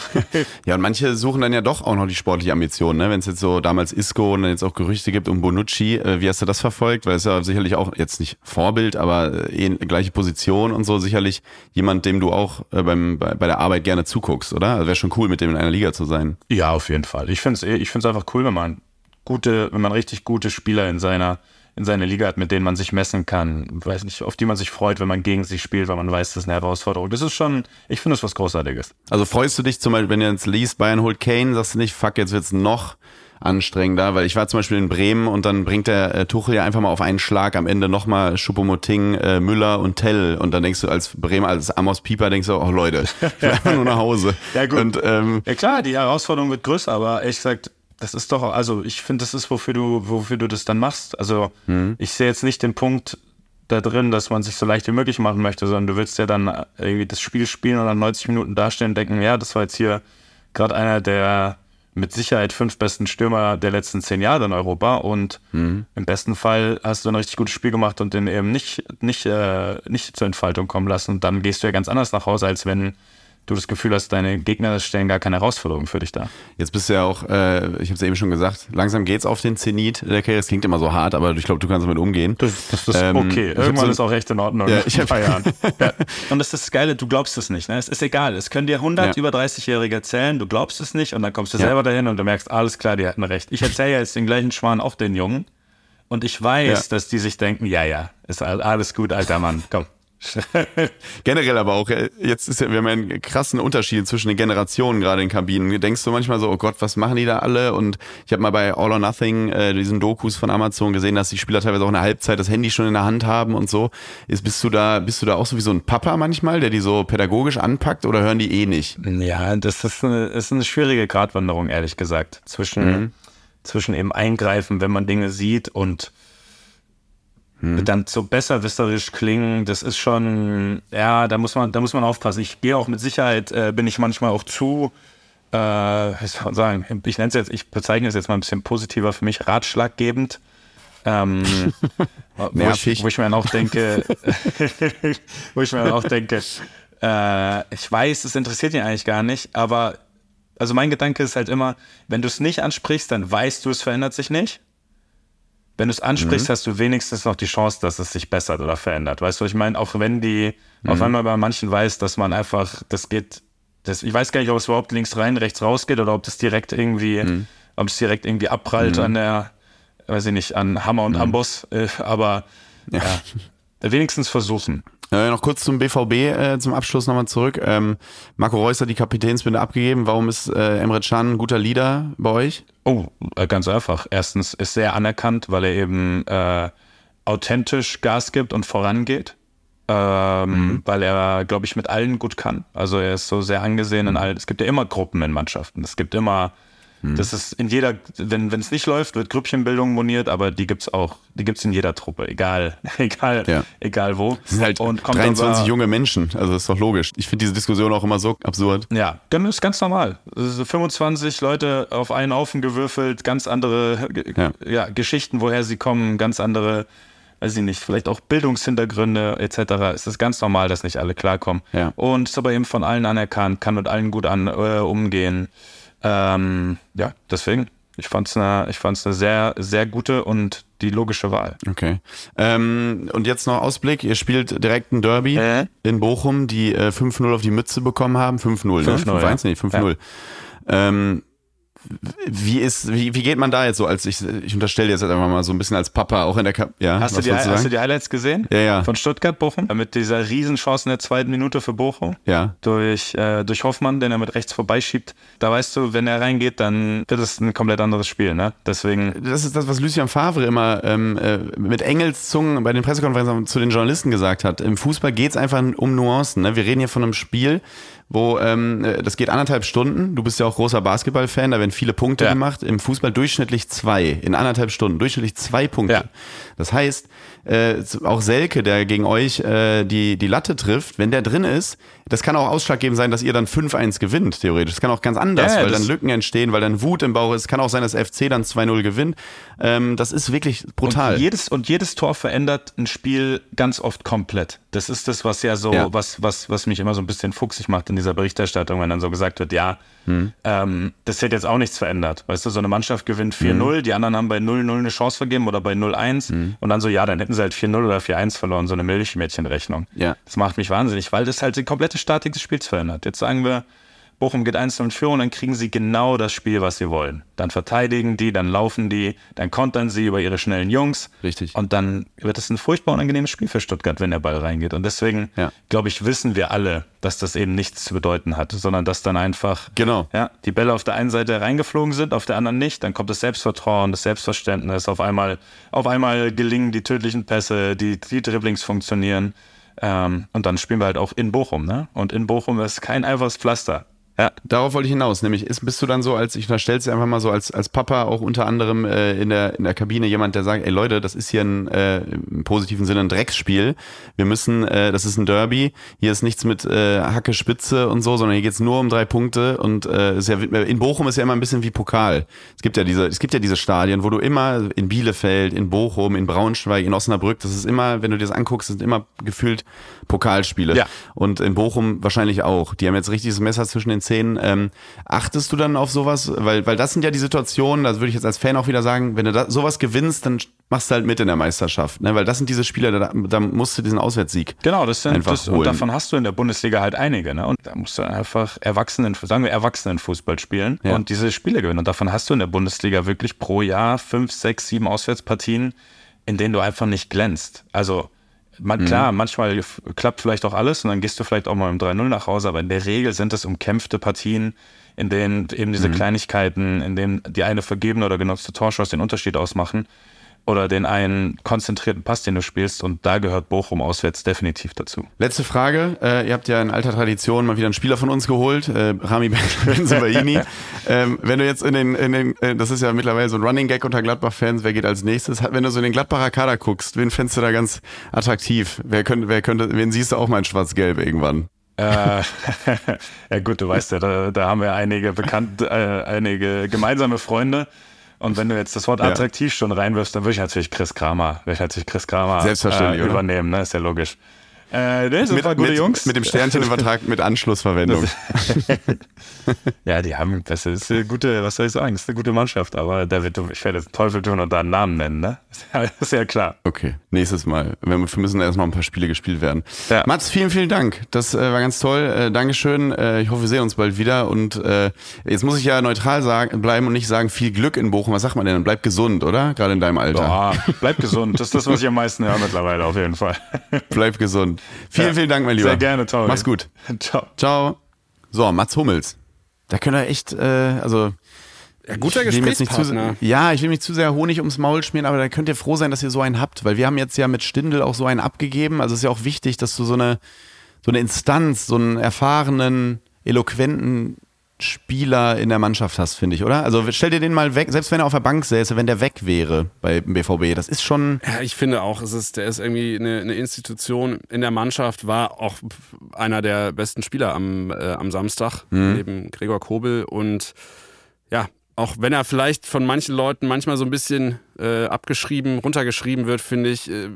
Ja, und manche suchen dann ja doch auch noch die sportliche Ambition, ne? Wenn es jetzt so damals Isco und dann jetzt auch Gerüchte gibt um Bonucci, äh, wie hast du das verfolgt? Weil es ja sicherlich auch jetzt nicht Vorbild, aber äh, gleiche Position und so sicherlich jemand, dem du auch äh, beim, bei, bei der Arbeit gerne zuguckst, oder? Also wäre schon cool, mit dem in einer Liga zu sein. Ja, auf jeden Fall. Ich finde es ich find's einfach cool, wenn man gute, wenn man richtig gute Spieler in seiner, in seiner Liga hat, mit denen man sich messen kann. Weiß nicht, auf die man sich freut, wenn man gegen sich spielt, weil man weiß, das ist eine Herausforderung. Das ist schon, ich finde das was Großartiges. Also freust du dich zum Beispiel, wenn du jetzt liest, Bayern holt Kane, sagst du nicht, fuck, jetzt wird's noch anstrengender, weil ich war zum Beispiel in Bremen und dann bringt der äh, Tuchel ja einfach mal auf einen Schlag am Ende nochmal Schuppomoting, äh, Müller und Tell und dann denkst du als Bremer, als Amos Pieper denkst du, oh Leute, ich will einfach nur nach Hause. Ja, gut. Und ähm, Ja klar, die Herausforderung wird größer, aber ehrlich gesagt, das ist doch, also ich finde, das ist, wofür du, wofür du das dann machst. Also ich sehe jetzt nicht den Punkt da drin, dass man sich so leicht wie möglich machen möchte, sondern du willst ja dann irgendwie das Spiel spielen und dann 90 Minuten dastehen und denken, ja, das war jetzt hier gerade einer der mit Sicherheit fünf besten Stürmer der letzten zehn Jahre in Europa und im besten Fall hast du ein richtig gutes Spiel gemacht und den eben nicht, nicht, äh, nicht zur Entfaltung kommen lassen. Und dann gehst du ja ganz anders nach Hause, als wenn du das Gefühl hast, deine Gegner stellen gar keine Herausforderung für dich dar. Jetzt bist du ja auch, äh, ich habe es eben schon gesagt, langsam geht's auf den Zenit der Karriere. Es klingt immer so hart, aber ich glaube, du kannst damit umgehen. Das, das ist Ähm, okay. Irgendwann so- ist auch echt in Ordnung. Ja, ich hab- ein paar Jahren. ja. Und das ist das Geile, du glaubst es nicht. Ne? Es ist egal. Es können dir 100 Ja. über 30-Jährige erzählen, du glaubst es nicht und dann kommst du Ja. selber dahin und du merkst, alles klar, die hatten recht. Ich erzähle ja jetzt den gleichen Schwan auch den Jungen und ich weiß, Ja. dass die sich denken, ja, ja, ist all- alles gut, alter Mann, komm. Generell aber auch, äh, jetzt ist ja, wir haben ja einen krassen Unterschied zwischen den Generationen gerade in Kabinen. Denkst du manchmal so, oh Gott, was machen die da alle? Und ich habe mal bei All or Nothing, äh, diesen Dokus von Amazon gesehen, dass die Spieler teilweise auch in der Halbzeit das Handy schon in der Hand haben und so. Ist, bist du da, bist du da auch so wie so ein Papa manchmal, der die so pädagogisch anpackt oder hören die eh nicht? Ja, das ist eine, ist eine schwierige Gratwanderung, ehrlich gesagt. Zwischen, zwischen eben Eingreifen, wenn man Dinge sieht und dann so besserwisserisch klingen, das ist schon, ja, da muss man, da muss man aufpassen. Ich gehe auch mit Sicherheit, äh, bin ich manchmal auch zu, äh, wie soll man sagen, ich nenne es jetzt, ich bezeichne es jetzt mal ein bisschen positiver für mich, ratschlaggebend. Ähm, wo, ich, wo ich mir dann auch denke, wo ich mir dann auch denke, äh, ich weiß, es interessiert ihn eigentlich gar nicht, aber also mein Gedanke ist halt immer, wenn du es nicht ansprichst, dann weißt du, es verändert sich nicht. Wenn du es ansprichst, hast du wenigstens noch die Chance, dass es sich bessert oder verändert. Weißt du, ich meine, auch wenn die, auf einmal bei manchen weiß, dass man einfach, das geht, das, ich weiß gar nicht, ob es überhaupt links rein, rechts raus geht oder ob das direkt irgendwie, ob es direkt irgendwie abprallt an der, weiß ich nicht, an Hammer und Amboss, äh, aber ja. wenigstens versuchen. Äh, noch kurz zum BVB äh, zum Abschluss nochmal zurück. Ähm, Marco Reus hat die Kapitänsbinde abgegeben. Warum ist äh, Emre Can ein guter Leader bei euch? Oh, äh, ganz einfach. Erstens ist er anerkannt, weil er eben äh, authentisch Gas gibt und vorangeht. Ähm, Weil er, glaube ich, mit allen gut kann. Also er ist so sehr angesehen in allen. Es gibt ja immer Gruppen in Mannschaften. Es gibt immer, das ist in jeder, wenn wenn es nicht läuft, wird Grüppchenbildung moniert, aber die gibt's auch, die gibt's in jeder Truppe, egal, egal, Ja. egal wo. Das sind halt und kommt 23 aber, junge Menschen. Also ist doch logisch. Ich finde diese Diskussion auch immer so absurd. Ja, dann ist ganz normal. Also 25 Leute auf einen Haufen gewürfelt, ganz andere Ja. ja. Geschichten, woher sie kommen, ganz andere, weiß ich nicht, vielleicht auch Bildungshintergründe etc. Es ist ganz normal, dass nicht alle klarkommen. Ja. Und ist aber eben von allen anerkannt, kann mit allen gut an, äh, umgehen. Ähm, ja, deswegen, ich fand es eine, ich fand's eine sehr, sehr gute und die logische Wahl. Okay. Ähm, und jetzt noch Ausblick. Ihr spielt direkt ein Derby Äh? in Bochum, die äh, 5-0 auf die Mütze bekommen haben. 5-0, ne? 5-0, 5-1, ja. nee, 5-0. Ähm, wie ist, wie, wie geht man da jetzt so als, ich, ich unterstelle jetzt einfach mal so ein bisschen als Papa, auch in der Cup, ja? Hast, du die, hast du die Highlights gesehen? Ja, ja. Von Stuttgart, Bochum? Mit dieser Riesenchance in der zweiten Minute für Bochum? Ja. durch, äh, durch Hoffmann, den er mit rechts vorbeischiebt. Da weißt du, wenn er reingeht, dann wird es ein komplett anderes Spiel. Ne? Deswegen, das ist das, was Lucien Favre immer ähm, äh, mit Engelszungen bei den Pressekonferenzen zu den Journalisten gesagt hat. Im Fußball geht es einfach um Nuancen. Ne? Wir reden hier von einem Spiel, wo ähm, äh, das geht anderthalb Stunden. Du bist ja auch großer Basketballfan, da werden viele Punkte Ja. gemacht. Im Fußball durchschnittlich zwei, in anderthalb Stunden, durchschnittlich zwei Punkte. Ja. Das heißt, äh, auch Selke, der gegen euch äh, die, die Latte trifft, wenn der drin ist, das kann auch ausschlaggebend sein, dass ihr dann 5-1 gewinnt, theoretisch. Das kann auch ganz anders, Ja, weil dann Lücken entstehen, weil dann Wut im Bauch ist. Es kann auch sein, dass FC dann 2-0 gewinnt. Ähm, das ist wirklich brutal. Und jedes, und jedes Tor verändert ein Spiel ganz oft komplett. Das ist das, was ja so, Ja. Was, was, was mich immer so ein bisschen fuchsig macht in dieser Berichterstattung, wenn dann so gesagt wird, ja, Hm. ähm, das hätte jetzt auch nichts verändert. Weißt du, so eine Mannschaft gewinnt Hm. 4-0, die anderen haben bei 0-0 eine Chance vergeben oder bei 0-1 und dann so, ja, dann hätten sie halt 4-0 oder 4-1 verloren, so eine Milchmädchenrechnung. Ja. Das macht mich wahnsinnig, weil das halt die komplette Statik des Spiels verändert. Jetzt sagen wir, Bochum geht 1 in Führung, dann kriegen sie genau das Spiel, was sie wollen. Dann verteidigen die, dann laufen die, dann kontern sie über ihre schnellen Jungs. Richtig. Und dann wird es ein furchtbar unangenehmes Spiel für Stuttgart, wenn der Ball reingeht. Und deswegen, Ja. glaube ich, wissen wir alle, dass das eben nichts zu bedeuten hat, sondern dass dann einfach Genau. ja, die Bälle auf der einen Seite reingeflogen sind, auf der anderen nicht. Dann kommt das Selbstvertrauen, das Selbstverständnis. Auf einmal, auf einmal gelingen die tödlichen Pässe, die, die Dribblings funktionieren. Ähm, und dann spielen wir halt auch in Bochum. Ne? Und in Bochum ist kein einfaches Pflaster. Ja. Darauf wollte ich hinaus. Nämlich ist, bist du dann so, als ich unterstelle es einfach mal so als, als Papa auch unter anderem äh, in, der, in der Kabine jemand, der sagt, ey Leute, das ist hier ein, äh, im positiven Sinne ein Drecksspiel. Wir müssen, äh, das ist ein Derby. Hier ist nichts mit äh, Hacke Spitze und so, sondern hier geht's nur um drei Punkte. Und äh, ist ja, in Bochum ist ja immer ein bisschen wie Pokal. Es gibt ja diese, es gibt ja diese Stadien, wo du immer in Bielefeld, in Bochum, in Braunschweig, in Osnabrück, das ist immer, wenn du dir das anguckst, sind immer gefühlt Pokalspiele. Ja. Und in Bochum wahrscheinlich auch. Die haben jetzt richtiges Messer zwischen den Zähnen. Ähm, achtest du dann auf sowas? Weil, weil das sind ja die Situationen, das würde ich jetzt als Fan auch wieder sagen, wenn du da, sowas gewinnst, dann machst du halt mit in der Meisterschaft. Ne? Weil das sind diese Spiele, da, da musst du diesen Auswärtssieg. Genau, das sind Einfach das, und holen. davon hast du in der Bundesliga halt einige, ne? Und da musst du einfach Erwachsenen, sagen wir Erwachsenenfußball spielen Ja. und diese Spiele gewinnen. Und davon hast du in der Bundesliga wirklich pro Jahr fünf, sechs, sieben Auswärtspartien, in denen du einfach nicht glänzt. Also man, klar, manchmal klappt vielleicht auch alles und dann gehst du vielleicht auch mal im 3-0 nach Hause, aber in der Regel sind es umkämpfte Partien, in denen eben diese Kleinigkeiten, in denen die eine vergebene oder genutzte Torschuss den Unterschied ausmachen oder den einen konzentrierten Pass, den du spielst und da gehört Bochum auswärts definitiv dazu. Letzte Frage. Äh, ihr habt ja in alter Tradition mal wieder einen Spieler von uns geholt, äh, Rami Benzobaini. ähm, wenn du jetzt in den, in den äh, das ist ja mittlerweile so ein Running Gag unter Gladbach-Fans, wer geht als nächstes? Wenn du so in den Gladbacher Kader guckst, wen fändest du da ganz attraktiv? Wer könnte, wer könnte, wen siehst du auch mal in Schwarz-Gelb irgendwann? Äh, ja gut, du weißt ja, da, da haben wir einige bekannt, äh, einige gemeinsame Freunde. Und wenn du jetzt das Wort Ja. attraktiv schon reinwirfst, dann würde ich natürlich Chris Kramer, würde ich natürlich Chris Kramer Selbstverständlich, äh, übernehmen, ne? Ist ja logisch. Äh, nee, sind paar gute mit, Jungs. mit dem Sternchen im Vertrag mit Anschlussverwendung. Ja, die haben, das ist eine gute, was soll ich sagen, das ist eine gute Mannschaft, aber der wird, ich werde Teufel tun und da einen Namen nennen, ne? Ist ja, ja klar. Okay, nächstes Mal. Wir müssen erst noch ein paar Spiele gespielt werden. Ja. Mats, vielen, vielen Dank. Das äh, war ganz toll. Äh, Dankeschön. Äh, ich hoffe, wir sehen uns bald wieder. Und äh, jetzt muss ich ja neutral sagen, bleiben und nicht sagen, viel Glück in Bochum. Was sagt man denn? Bleib gesund, oder? Gerade in deinem Alter. Ah, bleib gesund. Das ist das, was ich am meisten höre mittlerweile, auf jeden Fall. Bleib gesund. Vielen, Ja. vielen Dank, mein Lieber. Sehr gerne, Tauri. Mach's gut. Ciao. Ciao. So, Mats Hummels. Da können wir echt, äh, also Ja, guter nicht zu, Gesprächspartner. ja, ich will nicht zu sehr Honig ums Maul schmieren, aber da könnt ihr froh sein, dass ihr so einen habt, weil wir haben jetzt ja mit Stindl auch so einen abgegeben. Also es ist ja auch wichtig, dass du so eine, so eine Instanz, so einen erfahrenen, eloquenten Spieler in der Mannschaft hast, finde ich, oder? Also stell dir den mal weg, selbst wenn er auf der Bank säße, wenn der weg wäre bei BVB, das ist schon, Ja, ich finde auch, es ist, der ist irgendwie eine, eine Institution in der Mannschaft, war auch einer der besten Spieler am, äh, am Samstag, neben Gregor Kobel. Und ja, auch wenn er vielleicht von manchen Leuten manchmal so ein bisschen äh, abgeschrieben, runtergeschrieben wird, finde ich, äh, äh,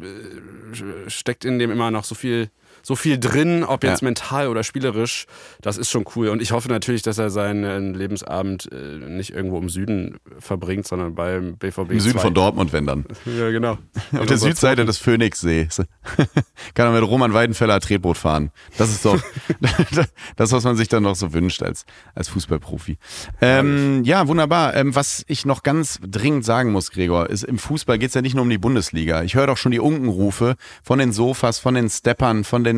steckt in dem immer noch so viel, so viel drin, ob jetzt Ja. mental oder spielerisch. Das ist schon cool. Und ich hoffe natürlich, dass er seinen Lebensabend äh, nicht irgendwo im Süden verbringt, sondern beim BVB. im Süden 2. von Dortmund, wenn dann. Ja, genau. Auf der Südseite des Phoenixsees. Kann er mit Roman Weidenfeller Tretboot fahren. Das ist doch das, was man sich dann noch so wünscht als, als Fußballprofi. Ähm, ja, wunderbar. Ähm, was ich noch ganz dringend sagen muss, Gregor, ist, im Fußball geht es ja nicht nur um die Bundesliga. Ich höre doch schon die Unkenrufe von den Sofas, von den Steppern, von den,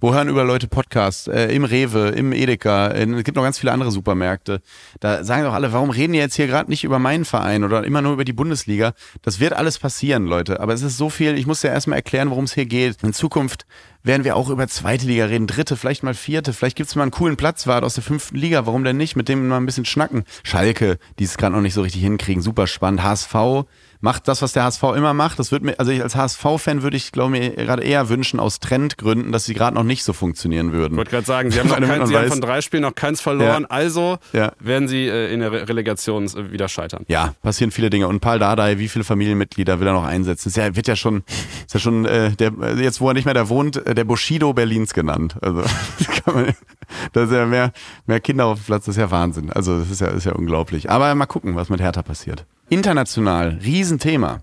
wo hören über Leute Podcasts, äh, im Rewe, im Edeka, äh, es gibt noch ganz viele andere Supermärkte. Da sagen doch alle, warum reden die jetzt hier gerade nicht über meinen Verein oder immer nur über die Bundesliga? Das wird alles passieren, Leute. Aber es ist so viel, ich muss ja erstmal erklären, worum es hier geht. In Zukunft werden wir auch über zweite Liga reden, dritte, vielleicht mal vierte. Vielleicht gibt es mal einen coolen Platzwart aus der fünften Liga. Warum denn nicht? Mit dem mal ein bisschen schnacken. Schalke, die es gerade noch nicht so richtig hinkriegen. Super spannend. HSV macht das, was der HSV immer macht. Das wird mir, also ich als HSV-Fan würde ich, glaube ich, gerade eher wünschen, aus Trendgründen, dass sie gerade noch nicht so funktionieren würden. Ich wollte gerade sagen, sie haben, kein, sie haben von drei Spielen noch keins verloren, Ja. also Ja. werden sie äh, in der Re Relegation äh, wieder scheitern. Ja, passieren viele Dinge. Und Paul Dardai, wie viele Familienmitglieder will er noch einsetzen? Ist ja, wird ja schon, ist ja schon, äh, der, jetzt wo er nicht mehr da wohnt, äh, der Bushido Berlins genannt. Also, das man, da ist ja mehr, mehr Kinder auf dem Platz, das ist ja Wahnsinn. Also, das ist ja, ist ja unglaublich. Aber mal gucken, was mit Hertha passiert. International, Riesenthema.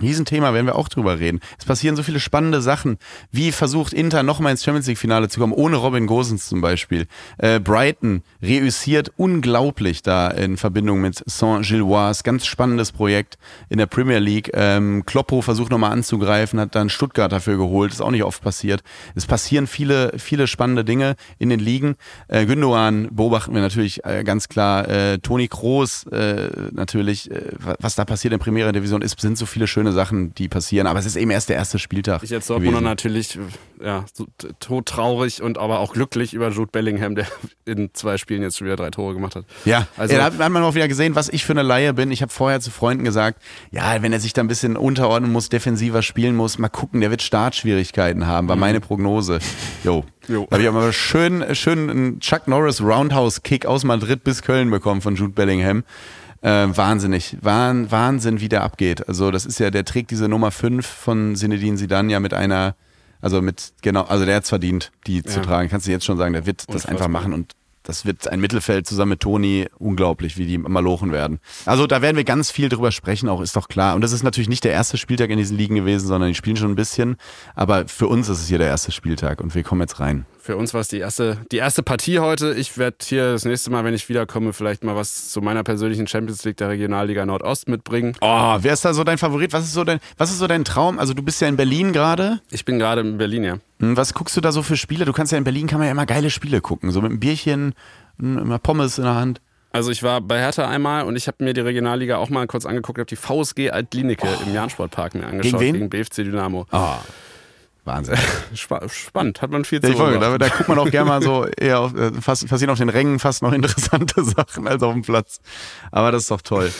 Riesenthema, werden wir auch drüber reden. Es passieren so viele spannende Sachen. Wie versucht Inter nochmal ins Champions League-Finale zu kommen, ohne Robin Gosens zum Beispiel. Äh, Brighton reüssiert unglaublich da in Verbindung mit Saint-Gilloise. Ganz spannendes Projekt in der Premier League. Ähm, Kloppo versucht nochmal anzugreifen, hat dann Stuttgart dafür geholt. Ist auch nicht oft passiert. Es passieren viele, viele spannende Dinge in den Ligen. Äh, Gündogan beobachten wir natürlich äh, ganz klar. Äh, Toni Kroos äh, natürlich, äh, was da passiert in Primera Division ist, sind so viele schöne schöne Sachen, die passieren. Aber es ist eben erst der erste Spieltag. Ich als Dortmunder natürlich ja, so todtraurig und aber auch glücklich über Jude Bellingham, der in zwei Spielen jetzt schon wieder drei Tore gemacht hat. Ja, Also- ja, da hat man auch wieder gesehen, was ich für eine Laie bin. Ich habe vorher zu Freunden gesagt, ja, wenn er sich da ein bisschen unterordnen muss, defensiver spielen muss, mal gucken, der wird Startschwierigkeiten haben, war meine Prognose. Jo. Jo. Da habe ich aber schön, schön einen Chuck Norris Roundhouse-Kick aus Madrid bis Köln bekommen von Jude Bellingham. Äh, wahnsinnig, Wahn, Wahnsinn, wie der abgeht. Also das ist ja, der trägt diese Nummer 5 von Zinedine Zidane ja mit einer, also mit, genau, also der hat's verdient, die zu Ja. tragen. Kannst du jetzt schon sagen, der wird das einfach Unfassbar. machen und das wird ein Mittelfeld zusammen mit Toni unglaublich, wie die malochen werden. Also da werden wir ganz viel drüber sprechen, auch ist doch klar. Und das ist natürlich nicht der erste Spieltag in diesen Ligen gewesen, sondern die spielen schon ein bisschen. Aber für uns ist es hier der erste Spieltag und wir kommen jetzt rein. Für uns war es die erste, die erste Partie heute. Ich werde hier das nächste Mal, wenn ich wiederkomme, vielleicht mal was zu meiner persönlichen Champions League der Regionalliga Nordost mitbringen. Oh, wer ist da so dein Favorit? Was ist so dein, was ist so dein Traum? Also du bist ja in Berlin gerade. Ich bin gerade in Berlin, ja. Hm, Was guckst du da so für Spiele? Du kannst ja in Berlin kann man ja immer geile Spiele gucken. So mit einem Bierchen, hm, immer Pommes in der Hand. Also ich war bei Hertha einmal und ich habe mir die Regionalliga auch mal kurz angeguckt, habe die VSG Altlinike im Jahnsportpark mir angeschaut wen? gegen BFC Dynamo. Oh, Wahnsinn. Spa spannend, hat man viel Ja, zu wollte, da, da guckt man auch gerne mal so eher auf, äh, fast, passieren auf den Rängen fast noch interessante Sachen als auf dem Platz. Aber das ist doch toll.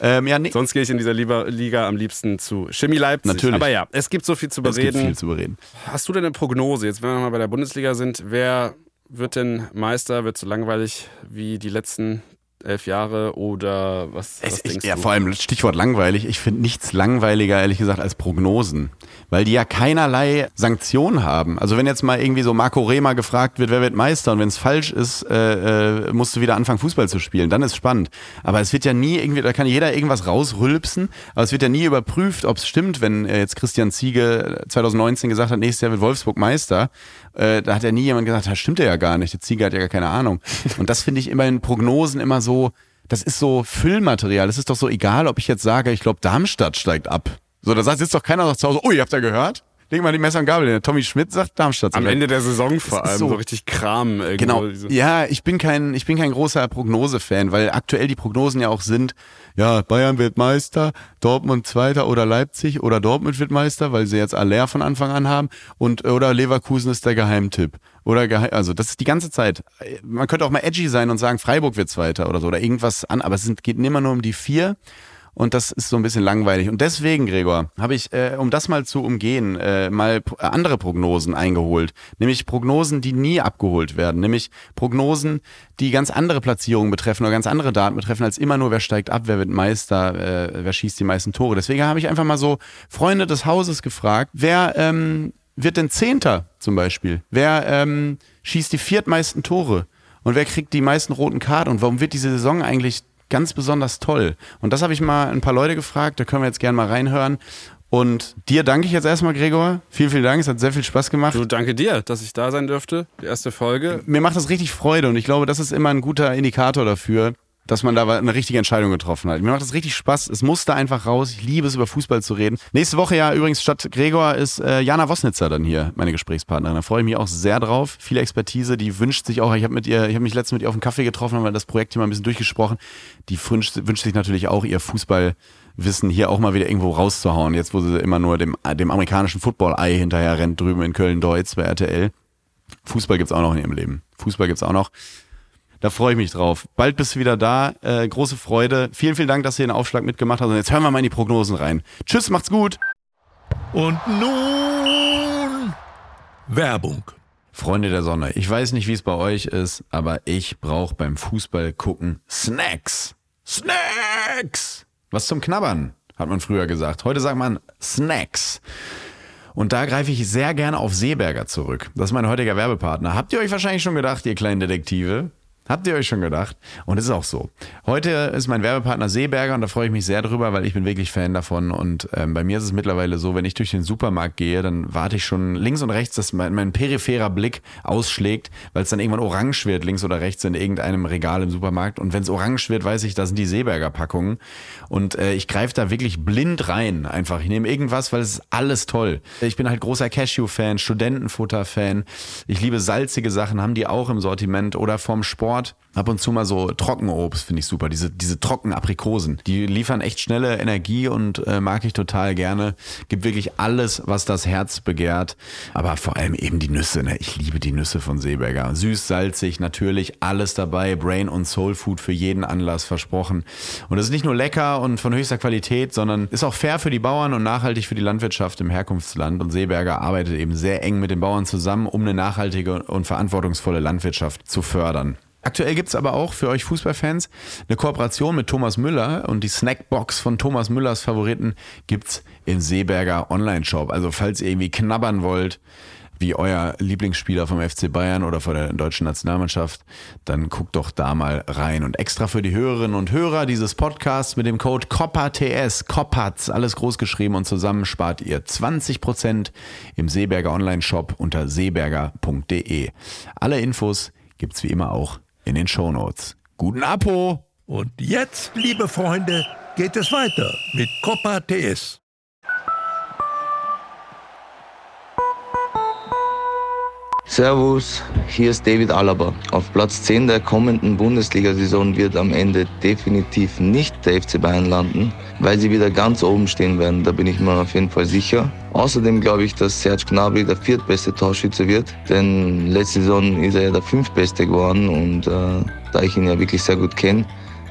Ähm, ja, nee, Sonst gehe ich in dieser Liga, am liebsten zu Chemie Leipzig. Natürlich. Aber ja, es gibt so viel zu es gibt bereden. viel zu bereden. Hast du denn eine Prognose, jetzt wenn wir mal bei der Bundesliga sind, wer wird denn Meister? Wird so langweilig wie die letzten elf Jahre oder was, was Es, denkst ich, ja, du? vor allem Stichwort langweilig. Ich finde nichts langweiliger, ehrlich gesagt, als Prognosen. Weil die ja keinerlei Sanktionen haben. Also wenn jetzt mal irgendwie so Marco Rema gefragt wird, wer wird Meister und wenn es falsch ist, äh, äh, musst du wieder anfangen, Fußball zu spielen. Dann ist spannend. Aber es wird ja nie irgendwie, da kann jeder irgendwas rausrülpsen, aber es wird ja nie überprüft, ob es stimmt, wenn äh, jetzt Christian Ziege 2019 gesagt hat, nächstes Jahr wird Wolfsburg Meister. Äh, da hat ja nie jemand gesagt, das stimmt ja gar nicht. Der Ziege hat ja gar keine Ahnung. Und das finde ich immer in Prognosen immer so, das ist so Füllmaterial. Es ist doch so egal, ob ich jetzt sage, ich glaube, Darmstadt steigt ab. So, da sagt jetzt doch keiner noch zu Hause, oh, ihr habt ja gehört? Leg mal die Messer und Gabel. Tommy Schmidt sagt Darmstadt. Am. Ende der Saison vor allem so- so, richtig Kram. Genau. Ja, ich bin kein, ich bin kein großer Prognose-Fan, weil aktuell die Prognosen ja auch sind, ja, Bayern wird Meister, Dortmund Zweiter oder Leipzig oder Dortmund wird Meister, weil sie jetzt Aller von Anfang an haben und oder Leverkusen ist der Geheimtipp. Oder Geheim, also das ist die ganze Zeit. Man könnte auch mal edgy sein und sagen, Freiburg wird Zweiter oder so oder irgendwas an, aber es sind, geht immer nur um die vier. Und das ist so ein bisschen langweilig. Und deswegen, Gregor, habe ich, äh, um das mal zu umgehen, äh, mal p- andere Prognosen eingeholt. Nämlich Prognosen, die nie abgeholt werden. Nämlich Prognosen, die ganz andere Platzierungen betreffen oder ganz andere Daten betreffen, als immer nur, wer steigt ab, wer wird Meister, äh, wer schießt die meisten Tore. Deswegen habe ich einfach mal so Freunde des Hauses gefragt, wer ähm, wird denn Zehnter zum Beispiel? Wer ähm, schießt die viertmeisten Tore? Und wer kriegt die meisten roten Karten? Und warum wird diese Saison eigentlich ganz besonders toll? Und das habe ich mal ein paar Leute gefragt, da können wir jetzt gerne mal reinhören. Und dir danke ich jetzt erstmal, Gregor. Vielen, vielen Dank. Es hat sehr viel Spaß gemacht. Du, danke dir, dass ich da sein dürfte. Die erste Folge. Mir macht das richtig Freude und ich glaube, das ist immer ein guter Indikator dafür, dass man da eine richtige Entscheidung getroffen hat. Mir macht das richtig Spaß. Es musste einfach raus. Ich liebe es, über Fußball zu reden. Nächste Woche ja übrigens statt Gregor ist äh, Jana Wosnitzer dann hier, meine Gesprächspartnerin. Da freue ich mich auch sehr drauf. Viel Expertise, die wünscht sich auch, ich habe mit ihr, ich habe mich letztens mit ihr auf einen Kaffee getroffen, haben wir das Projekt hier mal ein bisschen durchgesprochen. Die wünscht, wünscht sich natürlich auch ihr Fußballwissen hier auch mal wieder irgendwo rauszuhauen. Jetzt, wo sie immer nur dem, dem amerikanischen Football-Ei hinterher rennt, drüben in Köln-Deutz bei RTL. Fußball gibt's auch noch in ihrem Leben. Fußball gibt's auch noch. Da freue ich mich drauf. Bald bist du wieder da. Äh, große Freude. Vielen, vielen Dank, dass ihr den Aufschlag mitgemacht habt. Und jetzt hören wir mal in die Prognosen rein. Tschüss, macht's gut. Und nun Werbung. Freunde der Sonne, ich weiß nicht, wie es bei euch ist, aber ich brauche beim Fußball gucken Snacks. Snacks! Was zum Knabbern, hat man früher gesagt. Heute sagt man Snacks. Und da greife ich sehr gerne auf Seeberger zurück. Das ist mein heutiger Werbepartner. Habt ihr euch wahrscheinlich schon gedacht, ihr kleinen Detektive? Habt ihr euch schon gedacht? Und es ist auch so. Heute ist mein Werbepartner Seeberger und da freue ich mich sehr drüber, weil ich bin wirklich Fan davon. Und ähm, bei mir ist es mittlerweile so, wenn ich durch den Supermarkt gehe, dann warte ich schon links und rechts, dass mein, mein peripherer Blick ausschlägt, weil es dann irgendwann orange wird, links oder rechts in irgendeinem Regal im Supermarkt. Und wenn es orange wird, weiß ich, das sind die Seeberger Packungen. Und äh, ich greife da wirklich blind rein. Einfach. Ich nehme irgendwas, weil es ist alles toll. Ich bin halt großer Cashew-Fan, Studentenfutter-Fan. Ich liebe salzige Sachen, haben die auch im Sortiment oder vorm Sport Sport. Ab und zu mal so Trockenobst finde ich super. Diese, diese Trockenaprikosen, die liefern echt schnelle Energie und äh, mag ich total gerne. Gibt wirklich alles, was das Herz begehrt. Aber vor allem eben die Nüsse. Ne? Ich liebe die Nüsse von Seeberger. Süß, salzig, natürlich alles dabei. Brain und Soul Food für jeden Anlass versprochen. Und es ist nicht nur lecker und von höchster Qualität, sondern ist auch fair für die Bauern und nachhaltig für die Landwirtschaft im Herkunftsland. Und Seeberger arbeitet eben sehr eng mit den Bauern zusammen, um eine nachhaltige und verantwortungsvolle Landwirtschaft zu fördern. Aktuell gibt es aber auch für euch Fußballfans eine Kooperation mit Thomas Müller und die Snackbox von Thomas Müllers Favoriten gibt es im Seeberger Online-Shop. Also falls ihr irgendwie knabbern wollt, wie euer Lieblingsspieler vom FC Bayern oder von der deutschen Nationalmannschaft, dann guckt doch da mal rein. Und extra für die Hörerinnen und Hörer dieses Podcasts mit dem Code COPPATS, COPPATS, alles groß geschrieben und zusammen spart ihr 20% im Seeberger Online-Shop unter seeberger.de. Alle Infos gibt's wie immer auch in den Shownotes. Guten Apo! Und jetzt, liebe Freunde, geht es weiter mit Copa TS. Servus, hier ist David Alaba. Auf Platz 10 der kommenden Bundesliga-Saison wird am Ende definitiv nicht der FC Bayern landen, weil sie wieder ganz oben stehen werden, da bin ich mir auf jeden Fall sicher. Außerdem glaube ich, dass Serge Gnabry der viertbeste Torschütze wird, denn letzte Saison ist er ja der fünftbeste geworden und äh, da ich ihn ja wirklich sehr gut kenne,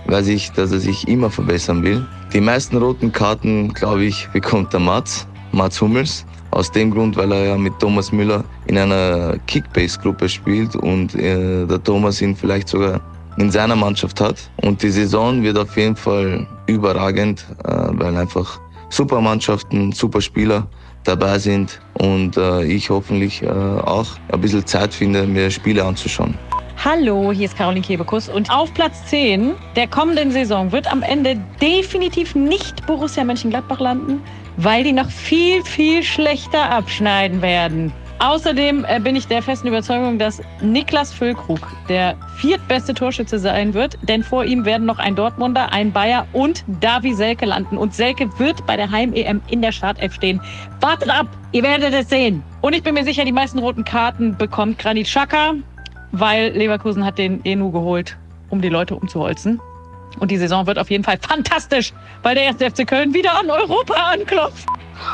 weiß ich, dass er sich immer verbessern will. Die meisten roten Karten, glaube ich, bekommt der Mats, Mats Hummels. Aus dem Grund, weil er ja mit Thomas Müller in einer Kickbase-Gruppe spielt und äh, der Thomas ihn vielleicht sogar in seiner Mannschaft hat. Und die Saison wird auf jeden Fall überragend, äh, weil einfach super Mannschaften, super Spieler dabei sind und äh, ich hoffentlich äh, auch ein bisschen Zeit finde, mir Spiele anzuschauen. Hallo, hier ist Caroline Kebekus und auf Platz 10 der kommenden Saison wird am Ende definitiv nicht Borussia Mönchengladbach landen, weil die noch viel, viel schlechter abschneiden werden. Außerdem äh, bin ich der festen Überzeugung, dass Niklas Füllkrug der viertbeste Torschütze sein wird, denn vor ihm werden noch ein Dortmunder, ein Bayer und Davi Selke landen. Und Selke wird bei der Heim-EM in der Startelf stehen. Wartet ab, ihr werdet es sehen. Und ich bin mir sicher, die meisten roten Karten bekommt Granit Xhaka, weil Leverkusen hat den Enu geholt, um die Leute umzuholzen. Und die Saison wird auf jeden Fall fantastisch, weil der erste FC Köln wieder an Europa anklopft.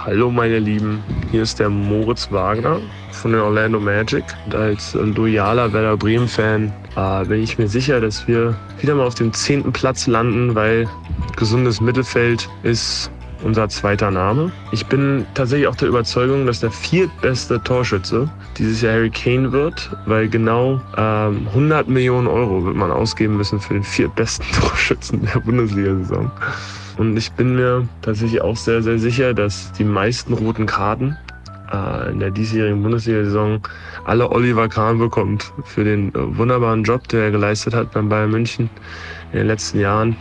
Hallo meine Lieben, hier ist der Moritz Wagner von den Orlando Magic. Und als loyaler Werder Bremen-Fan äh, bin ich mir sicher, dass wir wieder mal auf dem zehnten Platz landen, weil gesundes Mittelfeld ist unser zweiter Name. Ich bin tatsächlich auch der Überzeugung, dass der viertbeste Torschütze dieses Jahr Harry Kane wird, weil genau ähm, 100 Millionen Euro wird man ausgeben müssen für den viertbesten Torschützen der Bundesliga-Saison. Und ich bin mir tatsächlich auch sehr, sehr sicher, dass die meisten roten Karten äh, in der diesjährigen Bundesliga-Saison alle Oliver Kahn bekommt für den äh, wunderbaren Job, den er geleistet hat beim Bayern München in den letzten Jahren.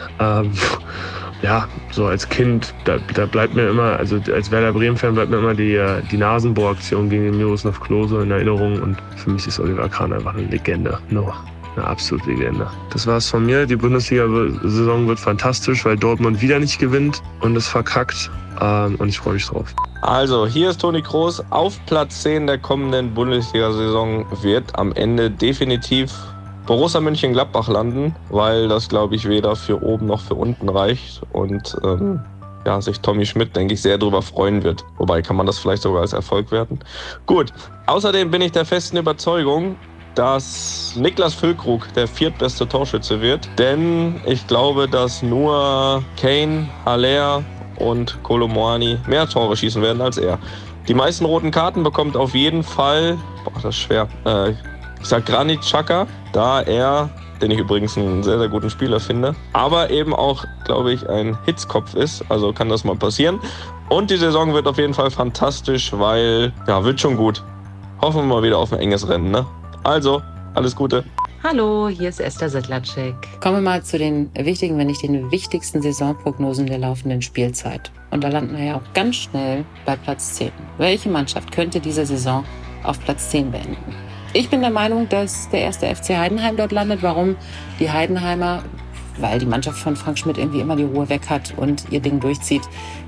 Ja, so als Kind, da, da bleibt mir immer, also als Werder Bremen-Fan bleibt mir immer die, äh, die Nasenbohraktion gegen den Miroslav Klose in Erinnerung und für mich ist Oliver Kahn einfach eine Legende. No. Eine absolute Legende. Das war's von mir. Die Bundesliga-Saison wird fantastisch, weil Dortmund wieder nicht gewinnt und es verkackt. Ähm, und ich freue mich drauf. Also, hier ist Toni Kroos. Auf Platz 10 der kommenden Bundesliga-Saison wird am Ende definitiv Borussia Mönchengladbach landen, weil das, glaube ich, weder für oben noch für unten reicht. Und ähm, ja, sich Tommy Schmidt, denke ich, sehr darüber freuen wird. Wobei kann man das vielleicht sogar als Erfolg werten. Gut. Außerdem bin ich der festen Überzeugung, dass Niklas Füllkrug der viertbeste Torschütze wird. Denn ich glaube, dass nur Kane, Haller und Kolomoani mehr Tore schießen werden als er. Die meisten roten Karten bekommt auf jeden Fall, boah, das ist schwer, äh, ich sag Granit Xhaka, da er, den ich übrigens einen sehr, sehr guten Spieler finde, aber eben auch, glaube ich, ein Hitzkopf ist. Also kann das mal passieren. Und die Saison wird auf jeden Fall fantastisch, weil, ja, wird schon gut. Hoffen wir mal wieder auf ein enges Rennen, ne? Also, alles Gute. Hallo, hier ist Esther Sedlacek. Kommen wir mal zu den wichtigen, wenn nicht den wichtigsten Saisonprognosen der laufenden Spielzeit. Und da landen wir ja auch ganz schnell bei Platz 10. Welche Mannschaft könnte diese Saison auf Platz 10 beenden? Ich bin der Meinung, dass der erste FC Heidenheim dort landet. Warum? Die Heidenheimer, weil die Mannschaft von Frank Schmidt irgendwie immer die Ruhe weg hat und ihr Ding durchzieht.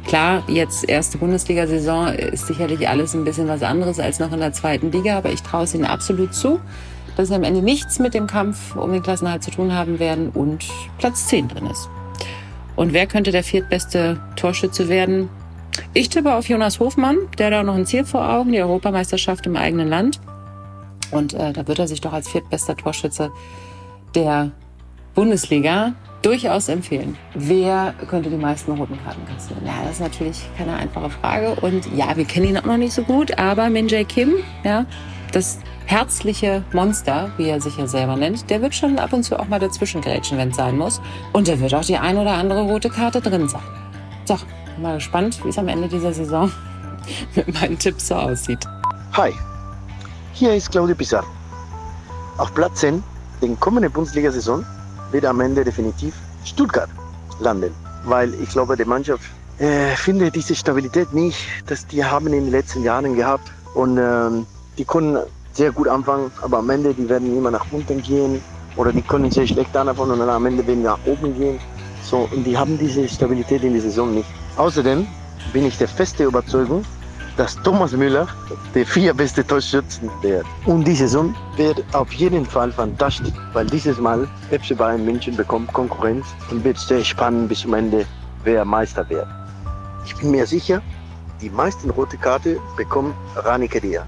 Klar, jetzt erste Bundesliga-Saison ist sicherlich alles ein bisschen was anderes als noch in der zweiten Liga, aber ich traue es ihnen absolut zu dass sie am Ende nichts mit dem Kampf um den Klassenhalt zu tun haben werden und Platz 10 drin ist. Und wer könnte der viertbeste Torschütze werden? Ich tippe auf Jonas Hofmann, der auch noch ein Ziel vor Augen, die Europameisterschaft im eigenen Land. Und äh, da wird er sich doch als viertbester Torschütze der Bundesliga durchaus empfehlen. Wer könnte die meisten roten Karten kassieren? Ja, das ist natürlich keine einfache Frage. Und ja, wir kennen ihn auch noch nicht so gut, aber Min Jae Kim, ja, das herzliche Monster, wie er sich ja selber nennt, der wird schon ab und zu auch mal dazwischen grätschen, wenn es sein muss. Und da wird auch die ein oder andere rote Karte drin sein. So, mal gespannt, wie es am Ende dieser Saison mit meinen Tipps so aussieht. Hi, hier ist Claudio Pizarro. Auf Platz 10 der kommenden Bundesliga-Saison wird am Ende definitiv Stuttgart landen, weil ich glaube, die Mannschaft äh, findet diese Stabilität nicht, dass die haben in den letzten Jahren gehabt und ähm, die können sehr gut anfangen, aber am Ende die werden immer nach unten gehen oder die können sehr schlecht anfangen und dann am Ende werden nach oben gehen. So, und die haben diese Stabilität in der Saison nicht. Außerdem bin ich der feste Überzeugung, dass Thomas Müller der vier beste Torschützen wird. Und die Saison wird auf jeden Fall fantastisch, weil dieses Mal FC Bayern München bekommt Konkurrenz und wird sehr spannend bis zum Ende, wer Meister wird. Ich bin mir sicher, die meisten rote Karte bekommt Rani Kedia.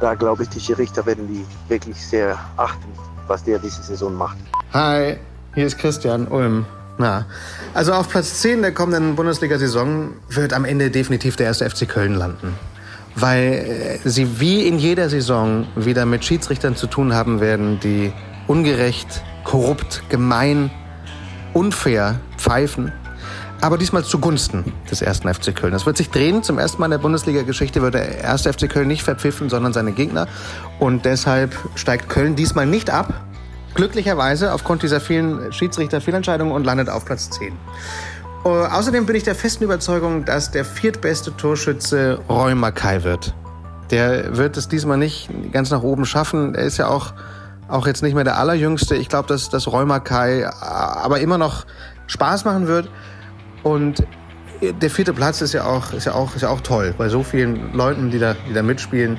Da glaube ich, die Schiedsrichter werden die wirklich sehr achten, was der diese Saison macht. Hi, hier ist Christian Ulm. Na, also auf Platz 10 der kommenden Bundesliga-Saison wird am Ende definitiv der erste FC Köln landen. Weil äh, sie wie in jeder Saison wieder mit Schiedsrichtern zu tun haben werden, die ungerecht, korrupt, gemein, unfair pfeifen. Aber diesmal zugunsten des ersten FC Köln. Das wird sich drehen. Zum ersten Mal in der Bundesliga-Geschichte wird der erste FC Köln nicht verpfiffen, sondern seine Gegner. Und deshalb steigt Köln diesmal nicht ab, glücklicherweise aufgrund dieser vielen Schiedsrichter-Fehlentscheidungen und landet auf Platz 10. Uh, außerdem bin ich der festen Überzeugung, dass der viertbeste Torschütze Roy Mackay wird. Der wird es diesmal nicht ganz nach oben schaffen. Er ist ja auch, auch jetzt nicht mehr der allerjüngste. Ich glaube, dass, dass Roy Mackay aber immer noch Spaß machen wird. Und der vierte Platz ist ja auch, ist ja auch, ist ja auch toll bei so vielen Leuten, die da, die da mitspielen.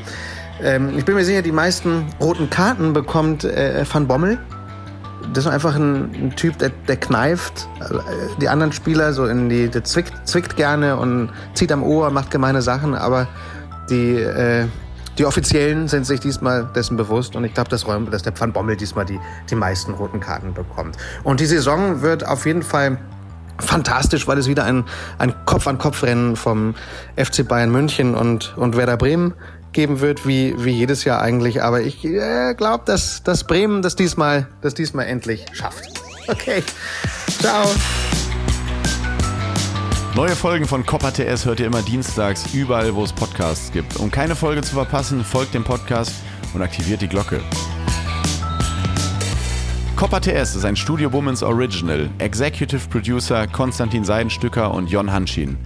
Ähm, ich bin mir sicher, die meisten roten Karten bekommt äh, Van Bommel. Das ist einfach ein, ein Typ, der, der kneift äh, die anderen Spieler so in die, der zwickt, zwickt gerne und zieht am Ohr, macht gemeine Sachen, aber die, äh, die Offiziellen sind sich diesmal dessen bewusst und ich glaube, dass, dass der Van Bommel diesmal die, die meisten roten Karten bekommt. Und die Saison wird auf jeden Fall fantastisch, weil es wieder ein, ein Kopf-an-Kopf-Rennen vom FC Bayern München und, und Werder Bremen geben wird, wie, wie jedes Jahr eigentlich. Aber ich äh, glaube, dass, dass Bremen das diesmal, das diesmal endlich schafft. Okay, ciao. Neue Folgen von Copper TS hört ihr immer dienstags überall, wo es Podcasts gibt. Um keine Folge zu verpassen, folgt dem Podcast und aktiviert die Glocke. Copper TS ist ein Studio Womans Original. Executive Producer Konstantin Seidenstücker und Jon Hanschin.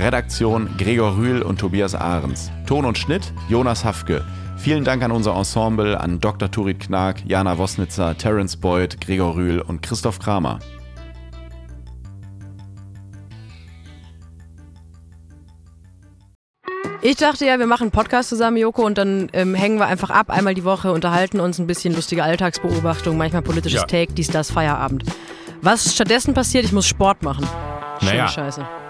Redaktion Gregor Rühl und Tobias Ahrens. Ton und Schnitt Jonas Hafke. Vielen Dank an unser Ensemble, an Dr. Turit Knag, Jana Wosnitzer, Terence Boyd, Gregor Rühl und Christoph Kramer. Ich dachte ja, wir machen einen Podcast zusammen, Joko, und dann ähm, hängen wir einfach ab, einmal die Woche, unterhalten uns ein bisschen lustige Alltagsbeobachtung, manchmal politisches Ja. Take, dies, das, Feierabend. Was stattdessen passiert, ich muss Sport machen. Schöne Naja, Scheiße.